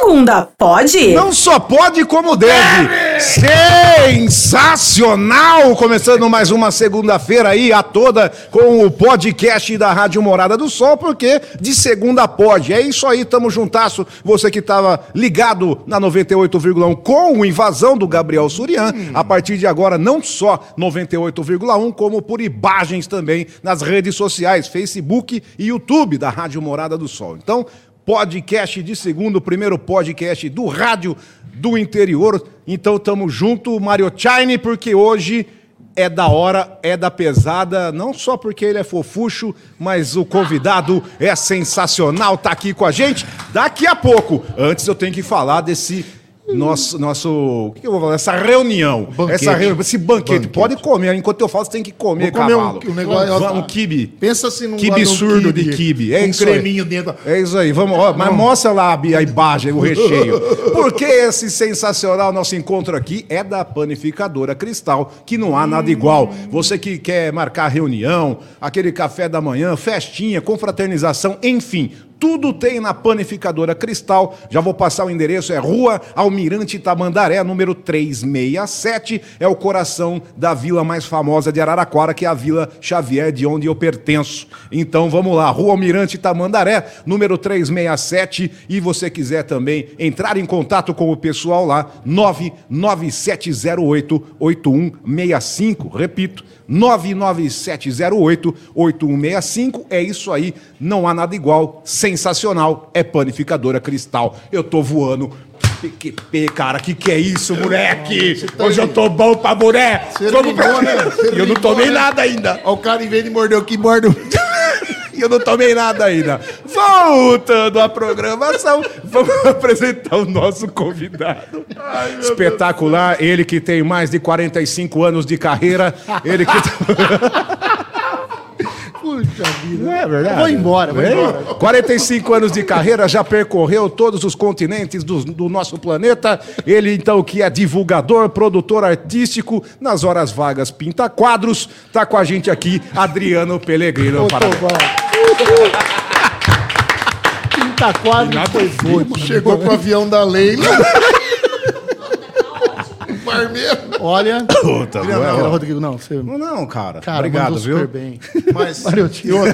segunda pode? Não só pode, como deve. Sensacional! Começando mais uma segunda-feira aí, a toda, com o podcast da Rádio Morada do Sol, porque de segunda pode. É isso aí, tamo juntasso. Você que tava ligado na 98,1 com o Invasão do Gabriel Surian. A partir de agora, não só 98,1, como por imagens também nas redes sociais, Facebook e YouTube da Rádio Morada do Sol. Então, podcast de segundo, o primeiro podcast do rádio do interior. Então estamos junto, Mario Chine, porque hoje é da hora, é da pesada, não só porque ele é fofucho, mas o convidado é sensacional, tá aqui com a gente. Daqui a pouco, antes eu tenho que falar desse nosso, nosso, o que eu vou falar? Essa reunião, Banquete. essa reunião, esse banquete. Banquete. Pode comer, enquanto eu falo, você tem que comer, Vou comer um- cavalo. um negócio- um kibe. Pensa assim num num surdo de kibe. É um isso aí. creminho dentro. É isso aí, vamos, ó, mas mostra lá a imagem, o recheio. Porque esse sensacional nosso encontro aqui é da panificadora Cristal, que não há nada igual. Você que quer marcar reunião, aquele café da manhã, festinha, confraternização, enfim. Tudo tem na Panificadora Cristal. Já vou passar o endereço, é Rua Almirante Tamandaré, número 367. É o coração da vila mais famosa de Araraquara, que é a Vila Xavier, de onde eu pertenço. Então vamos lá, Rua Almirante Tamandaré, número 367. E você quiser também entrar em contato com o pessoal lá, 99708-8165. Repito, 99708-8165. É isso aí, não há nada igual. Sensacional, é panificadora cristal. Eu tô voando. PQP, cara, que que é isso, moleque? Hoje eu tô bom pra. Você Vamos pra... né? Eu não tomei nada ainda. O cara, em vez de morder o que morde eu não tomei nada ainda. Voltando à programação, vamos apresentar o nosso convidado. Espetacular, ele que tem mais de 45 anos de carreira, ele que Puxa vida. Não é verdade? Vou embora, vou embora. 45 anos de carreira, já percorreu todos os continentes do, do nosso planeta. Ele, então, que é divulgador, produtor artístico, nas horas vagas pinta quadros. Tá com a gente aqui, Adriano Pellegrino. Ô, Parabéns. Tobão. Quinta quadra foi foi. Chegou com o avião da Leila. Olha. Puta, Adriano, não, era não. Rodrigo, não. Você... Não, não, cara. Cara, Obrigado, mandou viu? super bem. Mas Valeu, tio. e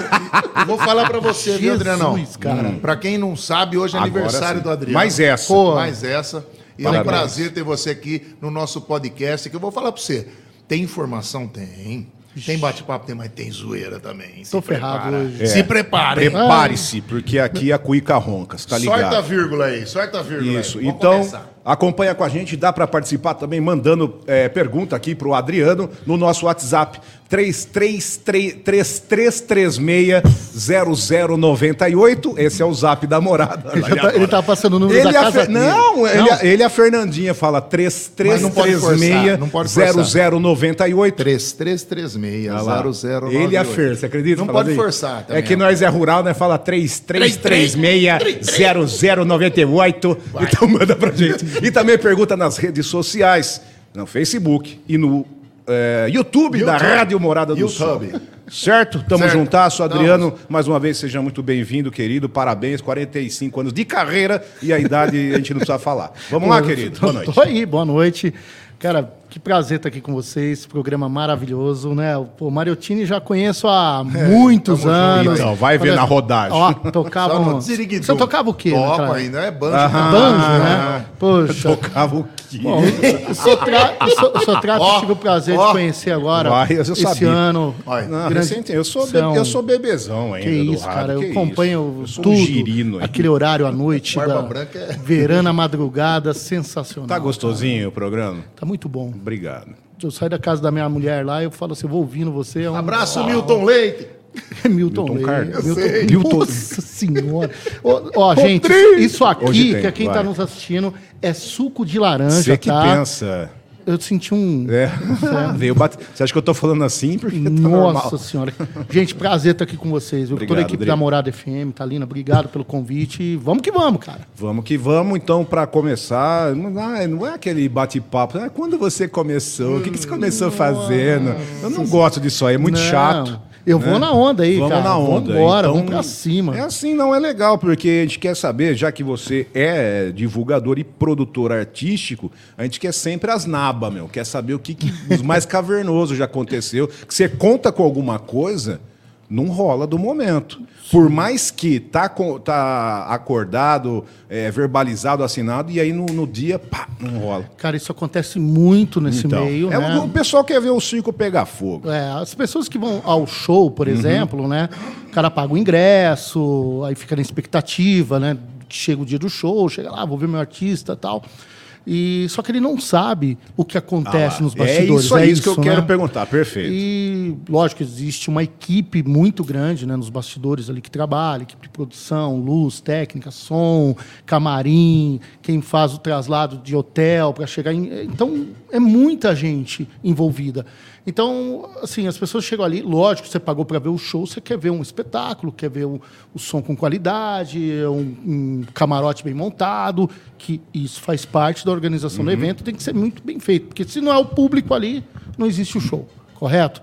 eu vou falar pra você, viu, Jesus, Adrianão? cara. Pra quem não sabe, hoje é Agora aniversário sim. do Adriano. Mais essa. Pô. Mais essa. E é um Parabéns. prazer ter você aqui no nosso podcast, que eu vou falar pra você. Tem informação? Tem. Tem bate-papo? Tem, mas tem zoeira também. Se Tô ferrado prepara. hoje. Se prepare. Prepare-se, porque aqui a cuica ronca, você tá ligado? Sorta a vírgula aí, sorta a vírgula Isso. aí. Então, começar. acompanha com a gente, dá para participar também mandando é, pergunta aqui pro Adriano no nosso WhatsApp 3336-0098. Esse é o zap da morada. Ele, tá, ele tá passando o número Ele da e casa Fer- dele. Não, ele, ele e a Fernandinha fala Mas não pode forçar, não pode forçar. 3336-0098. 3336 Olha lá. 0098. Ele e a Fer, você acredita? Não pode assim. forçar também. É que nós é rural, né? Fala 3336-0098. Então manda pra gente. E também pergunta nas redes sociais, no Facebook e no é, YouTube, da YouTube. Rádio Morada do YouTube. Sol. Certo? Tamo Certo. juntasso, Adriano. Mais uma vez, seja muito bem-vindo, querido. Parabéns, 45 anos de carreira e a idade a gente não precisa falar. Vamos lá, querido. tô- Boa noite. Tô aí, boa noite. Cara, que prazer estar aqui com vocês. Programa maravilhoso, né? O Mariotini já conheço há muitos tamo junto. anos. Então, vai ver na rodagem. Ó, tocava Só no um... Você tocava o quê? Ainda, é banjo. Banjo, né? Poxa. Tocava o quê? Bom, o Sotra- o So- o Sotrato tive o prazer ó. de conhecer agora. Vai, eu esse sabia. ano. Grande- recente- eu, sou São- eu sou bebezão ainda. Que isso, rádio, cara. Eu que acompanho isso. Eu tudo. um girino. aí. aquele horário à noite, Barba da branca é- verana madrugada, sensacional. Tá gostosinho o programa? Tá muito bom. Obrigado. Eu saio da casa da minha mulher lá e eu falo assim, eu vou ouvindo você. É um... Abraço, Milton Leite. Milton, Milton Leite. Milton. Milton- Nossa senhora. Ó, ó, gente, isso aqui, tem, que é quem tá vai. nos assistindo, é suco de laranja, Você que tá? pensa. Eu senti um... É. Veio bate... Você acha que eu tô falando assim? Porque tá Nossa normal. senhora. Gente, prazer estar aqui com vocês. Viu? Toda Obrigado, a equipe Adri. da Morada FM, Talina, obrigado pelo convite. Vamos que vamos, cara. Vamos que vamos, então, para começar. Não é, não é aquele bate-papo. É quando você começou? O que, que você começou fazendo? Eu não gosto disso aí, é muito Não. chato. Eu né? vou na onda aí, vamos cara. na onda. Vambora, Então, vamos pra cima. É assim, não é legal, porque a gente quer saber, já que você é divulgador e produtor artístico, a gente quer sempre as nabas, meu. Quer saber o que, que os mais cavernoso já aconteceu. Que você conta com alguma coisa, não rola do momento. Por mais que tá, tá acordado, é, verbalizado, assinado, e aí no, no dia, pá, não rola. Cara, isso acontece muito nesse Então, meio, é, né? o, o pessoal quer ver o circo pegar fogo. É, as pessoas que vão ao show, por exemplo, né? O cara paga o ingresso, aí fica na expectativa, né? Chega o dia do show, chega lá, vou ver meu artista e tal. E, só que ele não sabe o que acontece Ah nos bastidores. É isso aí isso que eu né? quero perguntar, perfeito. E, lógico, existe uma equipe muito grande né, nos bastidores ali que trabalha, equipe de produção, luz, técnica, som, camarim, quem faz o traslado de hotel para chegar em. Então, é muita gente envolvida. Então, assim, as pessoas chegam ali, lógico, você pagou para ver o show, você quer ver um espetáculo, quer ver o, o som com qualidade, um, um camarote bem montado, que isso faz parte da organização do evento, tem que ser muito bem feito, porque se não é o público ali, não existe o show, correto?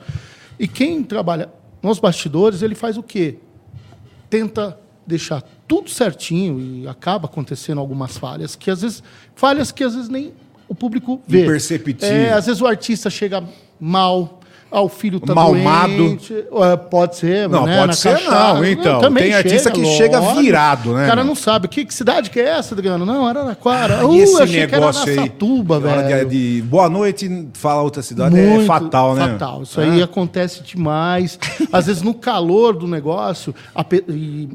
E quem trabalha nos bastidores, ele faz o quê? Tenta deixar tudo certinho e acaba acontecendo algumas falhas, que às vezes falhas que às vezes nem o público vê. Imperceptível. É, às vezes o artista chega mal, ah, o filho tá Malmado. doente, é, pode ser, Não, né, pode na ser cachaça. não, então. Também Tem artista que chega lógico. virado, né, O cara não sabe. Que, que cidade que é essa, Adriano? Não, Araraquara. Ah, uh, esse achei que era negócio Araçatuba, na hora de- velho. de boa noite, fala outra cidade, é Muito fatal, né? Fatal. Isso aí acontece demais. Às vezes, no calor do negócio, a pe- e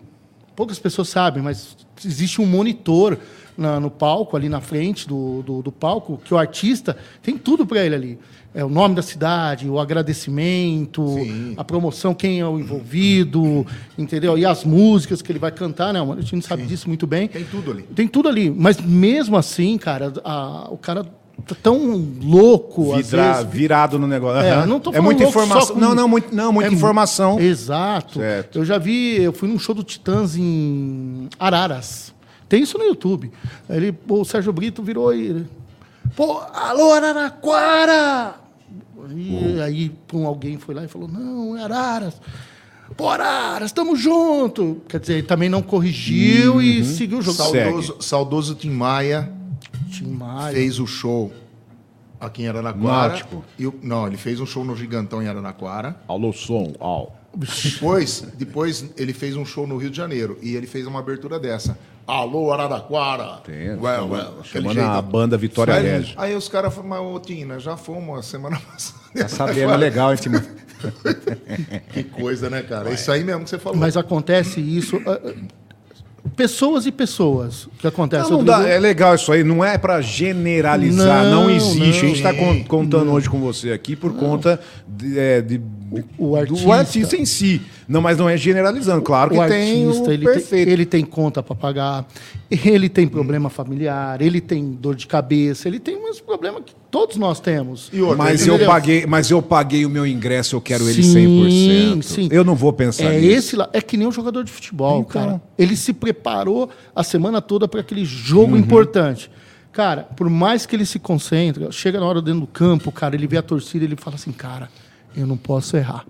poucas pessoas sabem, mas existe um monitor na- no palco, ali na frente do, do, do palco, que o artista tem tudo para ele ali. É o nome da cidade, o agradecimento, Sim. a promoção, quem é o envolvido, entendeu? E as músicas que ele vai cantar, né? A gente não sabe disso muito bem. Tem tudo ali. Tem tudo ali. Mas mesmo assim, cara, a- o cara tá tão louco, às Vidra- vezes, virado no negócio. é, tô é muita informação. com- Não, não, muito, não, muita É informação. Exato. Certo. Eu já vi, eu fui num show do Titãs em Araras. Tem isso no YouTube. Ele, o Sérgio Brito virou e. Pô, alô, Araraquara! E aí, pum, alguém foi lá e falou: não, é Araras. Pô, Araras, estamos junto. Quer dizer, ele também não corrigiu Uhum. e seguiu o jogo. Saudoso, saudoso Tim Maia Tim Maia. fez o show aqui em Araraquara. Náutico. E não, ele fez um show no Gigantão em Araraquara. Alô, som, ao. Depois, depois ele fez um show no Rio de Janeiro e ele fez uma abertura dessa. Alô, Araraquara! Tem, Well, well, chamando jeito. a banda Vitória aí, Regia. Aí os caras falaram, mas ô Tina, já fomos a semana passada. Tá sabendo, é legal, hein, Timão? Que coisa, né, cara? É isso aí mesmo que você falou. Mas acontece isso. ah, ah, Pessoas e pessoas que acontece. Não, não dá, é legal isso aí, não é pra generalizar, não, Não, existe. a gente não. está contando hoje com você aqui por conta de, é, de- O do artista. artista em si. Não, mas não é generalizando. Claro que o tem artista, o ele tem, perfeito. ele tem conta para pagar, ele tem problema familiar, ele tem dor de cabeça, ele tem uns problemas que todos nós temos. Outra, Mas eu, Entendeu? paguei, mas eu paguei o meu ingresso, eu quero ele Sim, 100%. sim. Eu não vou pensar É nisso. esse lá, é que nem um jogador de futebol, Então. cara. Ele se preparou a semana toda para aquele jogo Uhum. importante. Cara, por mais que ele se concentre, chega na hora dentro do campo, cara, ele vê a torcida, ele fala assim, cara, eu não posso errar.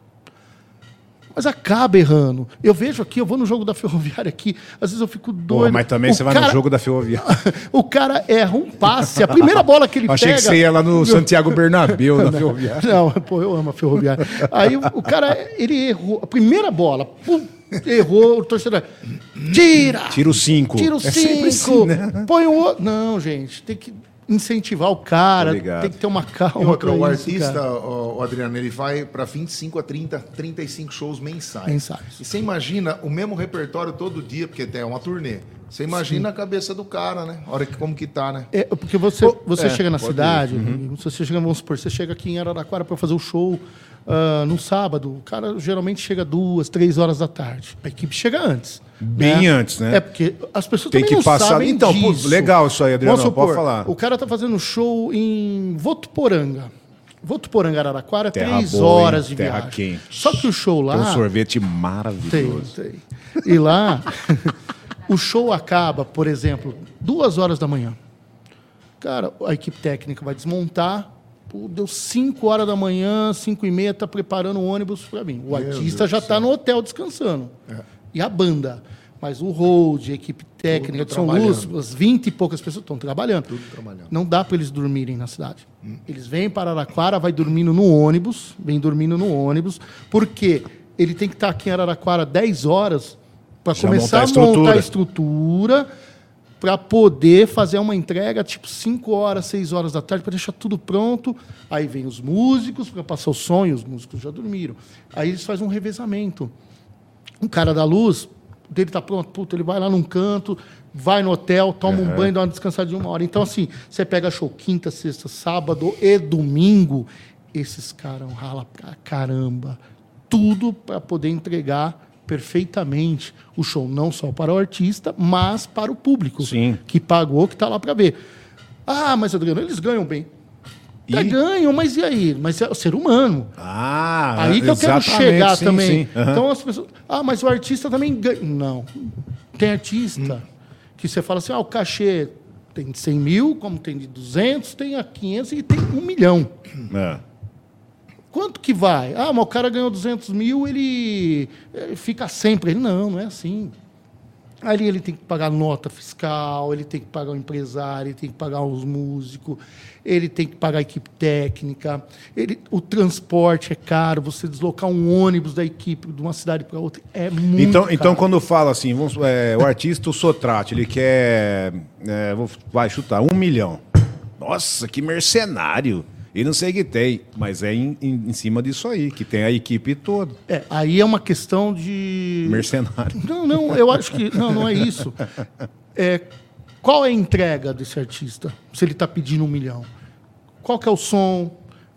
Mas acaba errando. Eu vejo aqui, eu vou no jogo da Ferroviária aqui, às vezes eu fico doido. Porra, mas também O você vai cara- no jogo da Ferroviária. o cara erra um passe, a primeira bola que ele Achei pega... que você ia lá no Santiago Bernabéu, na Ferroviária. Não, pô, eu amo a Ferroviária. Aí o, cara, ele errou. A primeira bola, pum, errou, o torcedor. Tira! Tira o 5. Tira o É 5! assim, né? Põe o outro. Não, gente, tem que incentivar o cara, Tô ligado. tem que ter uma E calma. outra, pra o isso, artista, cara. o, Adriano, ele vai para 25 a 30, 35 shows mensais. Mensais. E você imagina o mesmo repertório todo dia, porque é uma turnê. Você imagina a cabeça do cara, né? A hora que como que tá, né? É, porque você, você é, chega na cidade, Uhum. você chega, vamos supor, você chega aqui em Araraquara para fazer o show ah, no sábado, o cara geralmente chega duas, três horas da tarde. A equipe chega antes. Bem antes, né? É porque as pessoas Tem também que não passar- sabem Então, pô, disso. legal isso aí, Adriano, Vamos pode supor, falar. O cara tá fazendo show em Votuporanga. Votuporanga, Araraquara, Terra três boa, hein? horas de Terra viagem. quente. Só que o show lá... Tem um sorvete Tem, maravilhoso. tem. E lá, o show acaba, por exemplo, duas horas da manhã. Cara, a equipe técnica vai desmontar, Pô, deu 5 horas da manhã, 5 e meia, tá preparando o ônibus para mim. O Meu artista Deus já está no hotel descansando. E a banda. Mas o hold, a equipe técnica, São Luz, as 20 e poucas pessoas estão trabalhando. Tudo trabalhando. Não dá para eles dormirem na cidade. Eles vêm para Araraquara, vai dormindo no ônibus, vem dormindo no ônibus, porque ele tem que estar aqui em Araraquara 10 horas para começar montar a a montar a estrutura. Para poder fazer uma entrega tipo 5 horas, 6 horas da tarde, para deixar tudo pronto. Aí vem os músicos para passar o som, e os músicos já dormiram. Aí eles fazem um revezamento. Um cara da luz, dele tá pronto, puta, ele vai lá num canto, vai no hotel, toma um banho, dá uma descansada de uma hora. Então, assim, você pega show quinta, sexta, sábado e domingo, esses caras ralam pra caramba. Tudo para poder entregar perfeitamente o show, não só para o artista, mas para o público Sim. que pagou, que está lá para ver. Ah, mas Adriano, eles ganham bem. Até E? ganham, mas e aí? Mas é o ser humano. Ah, Aí que eu quero chegar sim, também. sim. Aham. Então as pessoas. Ah, mas o artista também ganha. Não. Tem artista Hum. que você fala assim: ah, o cachê tem de 100 mil, como tem de 200, tem a 500 e tem um milhão. É. Quanto que vai? Ah, mas o cara ganhou 200 mil, ele, ele fica sempre. Ele, não, não é assim. Ali ele tem que pagar nota fiscal, ele tem que pagar o empresário, ele tem que pagar os músicos, ele tem que pagar a equipe técnica, ele, o transporte é caro, você deslocar um ônibus da equipe de uma cidade para outra é muito Então, caro. então quando fala assim, vamos, é, o artista, o Sotrate, ele quer, é, vou, vai chutar, um milhão. Nossa, que mercenário. E não sei o que tem, mas é em, em- em cima disso aí, que tem a equipe toda. É, aí é uma questão de... Mercenário. Não, não, eu acho que. Não, não é isso. É, qual é a entrega desse artista? Se ele está pedindo um milhão. Qual que é o som?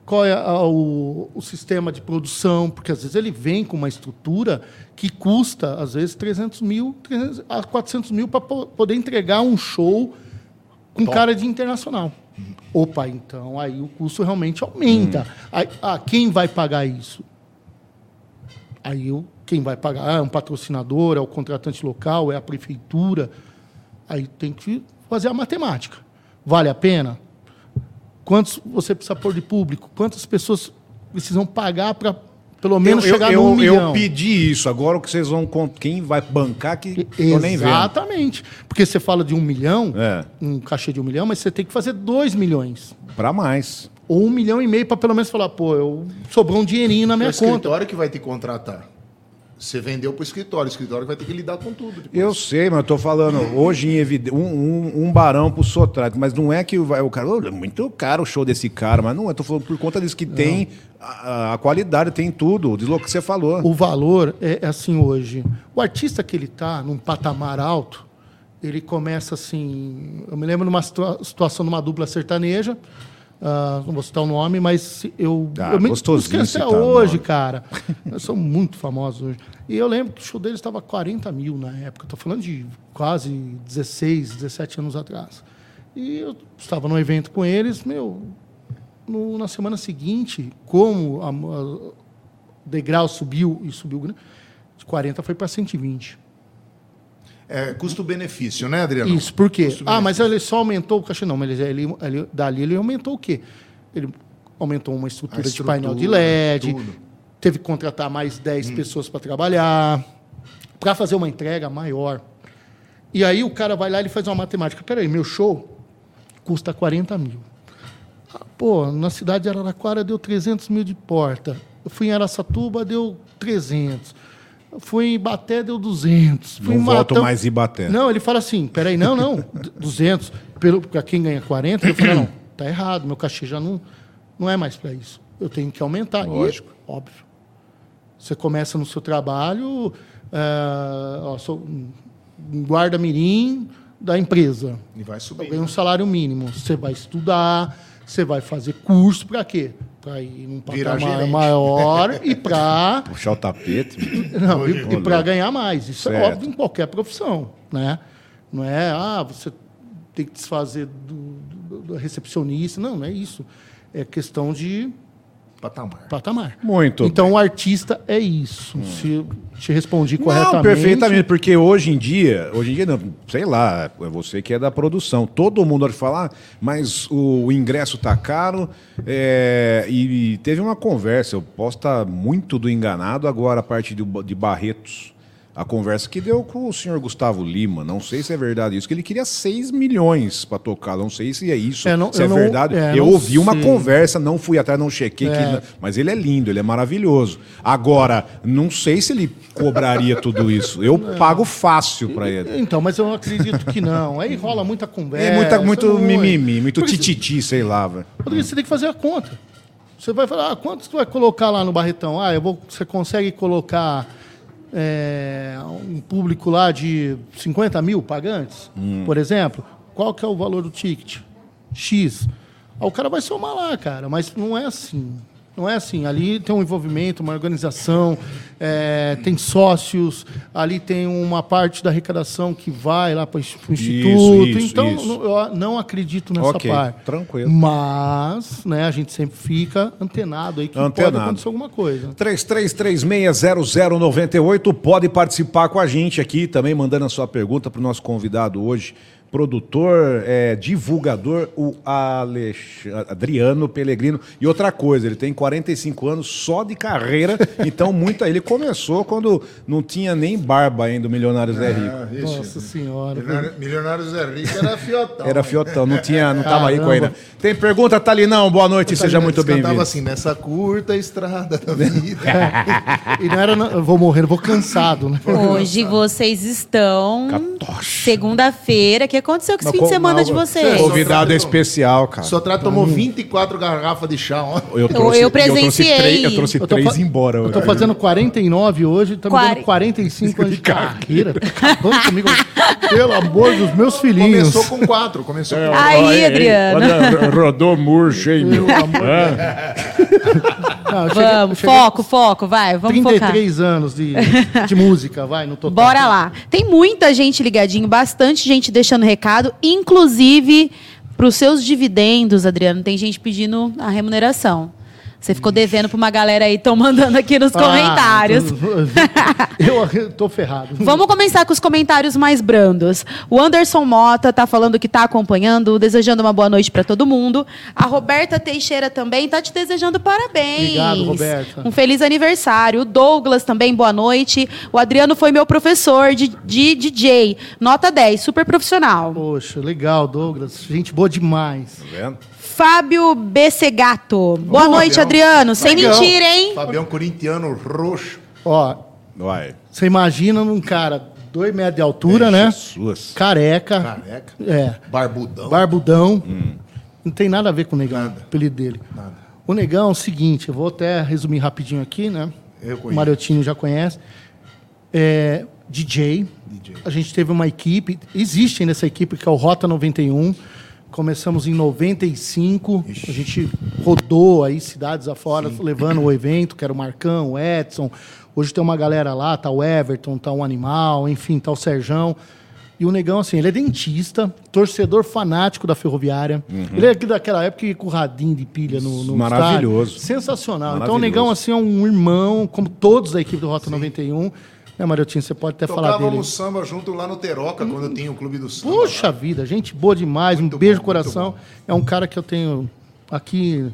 Qual é a- o, o sistema de produção? Porque às vezes ele vem com uma estrutura que custa, às vezes, 300 mil 300 a 400 mil para poder entregar um show com cara de internacional. Opa, então aí o custo realmente aumenta. Aí, ah, quem vai pagar isso? Aí o, quem vai pagar ah, é um patrocinador, é o contratante local, é a prefeitura. Aí tem que fazer a matemática. Vale a pena? Quantos você precisa pôr de público? Quantas pessoas precisam pagar para pelo menos eu, chegar eu, no um eu milhão? pedi isso, agora o que vocês vão. Quem vai bancar que eu nem vendo. Exatamente. Porque você fala de um milhão, É. um cachê de um milhão, mas você tem que fazer dois milhões. Pra mais. Ou um milhão e meio para pelo menos falar, pô, eu sobrou um dinheirinho na É o minha conta. escritório que vai te contratar. Você vendeu para o escritório, o escritório vai ter que lidar com tudo. depois. Eu sei, mas eu tô falando hoje em evidência. Um, um, um barão pro Sotrate, mas não é que o, o cara. "Ô, é muito caro o show desse cara, mas não é. Tô falando por conta disso que tem a, a qualidade, tem tudo. O que você falou. O valor é, é assim hoje. O artista que ele está num patamar alto, ele começa assim. Eu me lembro de uma situa- situação numa dupla sertaneja. Ah, não vou citar o nome, mas eu, Ah, eu me esqueci até hoje, cara. Nós somos muito famosos hoje. E eu lembro que o show deles estava 40 mil na época. Estou falando de quase 16, 17 anos atrás. E eu estava num evento com eles, meu, no- na semana seguinte, como a- a- o degrau subiu e subiu, grande, de 40 foi para 120. É custo-benefício, né, Adriano? Isso, por quê? Ah, mas ele só aumentou o cachê. Não, mas ele, ele, ele- dali ele aumentou o quê? Ele aumentou uma estrutura, A de painel de estrutura, LED, tudo. teve que contratar mais 10 pessoas para trabalhar, para fazer uma entrega maior. E aí o cara vai lá e faz uma matemática. Peraí, meu show custa 40 mil. Ah, pô, na cidade de Araraquara deu 300 mil de porta. Eu fui em Araçatuba, deu 300. Fui em Ibaté, deu 200. Fui Não em volto Matão- mais Ibaté. Não, ele fala assim, peraí, não, não, d- 200. Para quem ganha 40, eu falo, não, tá errado, meu cachê já não, não é mais para isso. Eu tenho que aumentar. Lógico. E, óbvio. Você começa no seu trabalho, é, ó, sou um guarda-mirim da empresa. E vai Eu subir. ganho um salário mínimo. Você vai estudar, você vai fazer curso para quê? Para ir num Virar patamar gerente. maior e para Puxar o tapete. não, e, para ganhar mais. Isso é Certo. óbvio em qualquer profissão, né? Não é, ah, você tem que desfazer do, do- do recepcionista. Não, não é isso. É questão de Patamar. patamar. Muito Então o artista é isso. Se te respondi corretamente. Não, perfeitamente, porque hoje em dia, hoje em dia não, sei lá, é você que é da produção, todo mundo pode falar, mas o, ingresso tá caro é, e, e teve uma conversa, eu posso estar muito do enganado agora a parte de, de Barretos, a conversa que deu com o senhor Gustavo Lima, não sei se é verdade isso, que ele queria 6 milhões para tocar, não sei se é isso, É, não- se é não- verdade. é, eu não ouvi uma sei. conversa, não fui atrás, não chequei, que- É. mas ele é lindo, ele é maravilhoso. Agora, não sei se ele cobraria tudo isso. Eu pago fácil para ele. Então, mas eu acredito que não. Aí rola muita conversa. É muita, muito muito mimimi, muito tititi, sei lá. Rodrigo, você tem que fazer a conta. Você vai falar, ah, quanto você vai colocar lá no Barretão? Ah, eu vou, você consegue colocar é, um público lá de 50 mil pagantes, Hum. por exemplo? Qual que é o valor do ticket? X. Aí o cara vai somar lá, cara, mas não é assim. Não é assim. Ali tem um envolvimento, uma organização, é, tem sócios, ali tem uma parte da arrecadação que vai lá para o instituto. isso, então, isso. eu não acredito nessa Ok, parte. tranquilo. Mas, né, a gente sempre fica antenado aí que pode Antenado. acontecer alguma coisa. 33360098 pode participar com a gente aqui também, mandando a sua pergunta para o nosso convidado hoje, produtor, é, divulgador, o Alex... Adriano Pellegrino. E outra coisa, ele tem 45 anos só de carreira, então muito ele começou quando não tinha nem barba ainda, o Milionário Zé Rico. Ah. Nossa senhora. Milionário- Milionário Zé Rico era fiotão. Era fiotão, não tinha, não tava rico Caramba. ainda. Tem pergunta, Talinão? Boa noite, seja muito bem-vindo. assim, nessa curta estrada da vida. E não era, eu vou morrer, vou cansado, né? Hoje vocês estão. Segunda-feira. Que aconteceu com esse fim de semana de o vocês? Convidado especial, cara. O Sotrato tomou 24 garrafas de chá ontem. Eu, eu trouxe presenciei. três, eu trouxe Eu tô, três embora. eu tô fazendo 49 hoje, estamos Quare- dando 45 anos de carreira. Acabando comigo. Pelo amor dos meus filhinhos. Começou com quatro. Começou com Aí, Adriano. rodou murcho, hein, meu? Pelo amor É. Não, eu cheguei- Vamos, eu cheguei foco, foco, vai, vamos focar. 33 anos de, de música, vai, no total. Bora lá. Tem muita gente ligadinho, bastante gente deixando recado, inclusive para os seus dividendos, Adriano. Tem gente pedindo a remuneração. Você ficou devendo para uma galera aí, estão mandando aqui nos Ah, comentários. Eu, eu tô ferrado. Vamos começar com os comentários mais brandos. O Anderson Mota tá falando que tá acompanhando, desejando uma boa noite para todo mundo. A Roberta Teixeira também tá te desejando parabéns. Obrigado, Roberta. Um feliz aniversário. O Douglas também, boa noite. O Adriano foi meu professor de, de DJ. Nota 10, super profissional. Poxa, legal, Douglas. Gente boa demais. Tá vendo? Fábio Becegato. Boa Ô, noite, Fabião. Adriano. Sem Fabião. mentira, hein? Fabião Corintiano roxo. Ó, Vai. você imagina num cara dois metros de altura, né? Jesus. Careca. Careca. É. Barbudão. Barbudão. Não tem nada a ver com o negão, Nada. o apelido dele. Nada. O negão é o seguinte, eu vou até resumir rapidinho aqui, né? Eu conheço. O Mariotinho já conhece. É, DJ. DJ. A gente teve uma equipe, existe ainda essa equipe que é o Rota 91. Começamos em 95. A gente rodou aí cidades afora, levando o evento, que era o Marcão, o Edson. Hoje tem uma galera lá, tá o Everton, tá o Animal, enfim, tá o Serjão. E o Negão, assim, ele é dentista, torcedor fanático da ferroviária. Ele é daquela época que com o radinho de pilha no, no Maravilhoso. estádio. Sensacional. Então o Maravilhoso. Negão, assim, é um irmão, como todos da equipe do Rota 91. Né, Mariotinho, você pode até falar dele. Samba junto lá no Teroca, quando tinha o clube do samba. Puxa vida, gente boa demais, Muito um beijo no coração. É um cara que eu tenho aqui,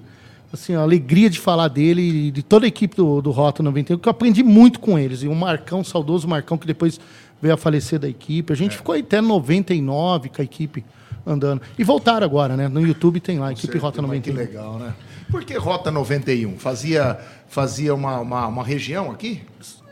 assim, a alegria de falar dele e de toda a equipe do, do Rota 91, que eu aprendi muito com eles. E o Marcão, saudoso Marcão, que depois veio a falecer da equipe. A gente É. ficou aí até 99 com a equipe andando. E voltaram agora, né? No YouTube tem lá, equipe Rota Mas Que 91. legal, né? Por que Rota 91? Fazia, fazia uma, uma, uma região aqui?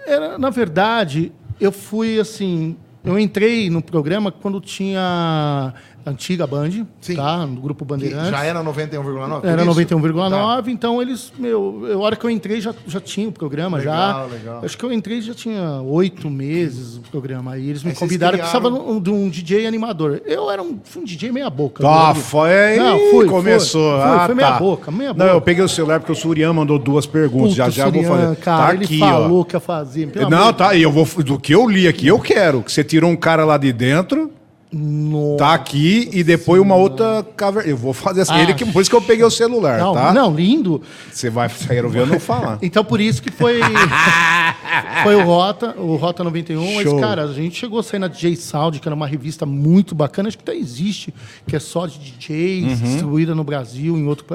Era, na verdade, eu fui assim. Eu entrei no programa quando tinha antiga Band, Sim. tá? No grupo Que Bandeirantes. já era 91,9? por Era isso? 91,9, Tá. então eles, meu, eu- a hora que eu entrei já, já tinha o programa, já. Legal, legal. Acho que eu entrei já tinha oito meses o programa. Aí eles me Aí convidaram, precisava de um, DJ animador. Eu era um, um DJ meia boca. Tá, viu? foi. Não, fui, começou. foi, foi, ah, foi meia tá. boca, meia Não, boca. eu peguei o celular porque o Surian mandou duas perguntas. Puta, já já vou Surian, fazer. Cara, tá ele aqui, falou ó. que ia fazer. Não, amor tá. Eu vou, do que eu li aqui, eu quero. Que você tirou um cara lá de dentro. Nossa. Tá aqui e depois uma outra caverna. Eu vou fazer assim. Ah. Ele que, por isso que eu peguei o celular, Não, tá? não, lindo. Você vai sair ouvindo eu não falar. Então por isso que foi foi o Rota, o Rota 91, Show. mas cara, a gente chegou a sair na DJ Sound, que era uma revista muito bacana, acho que até existe, que é só de DJs, Uhum. distribuída no Brasil, em, outro,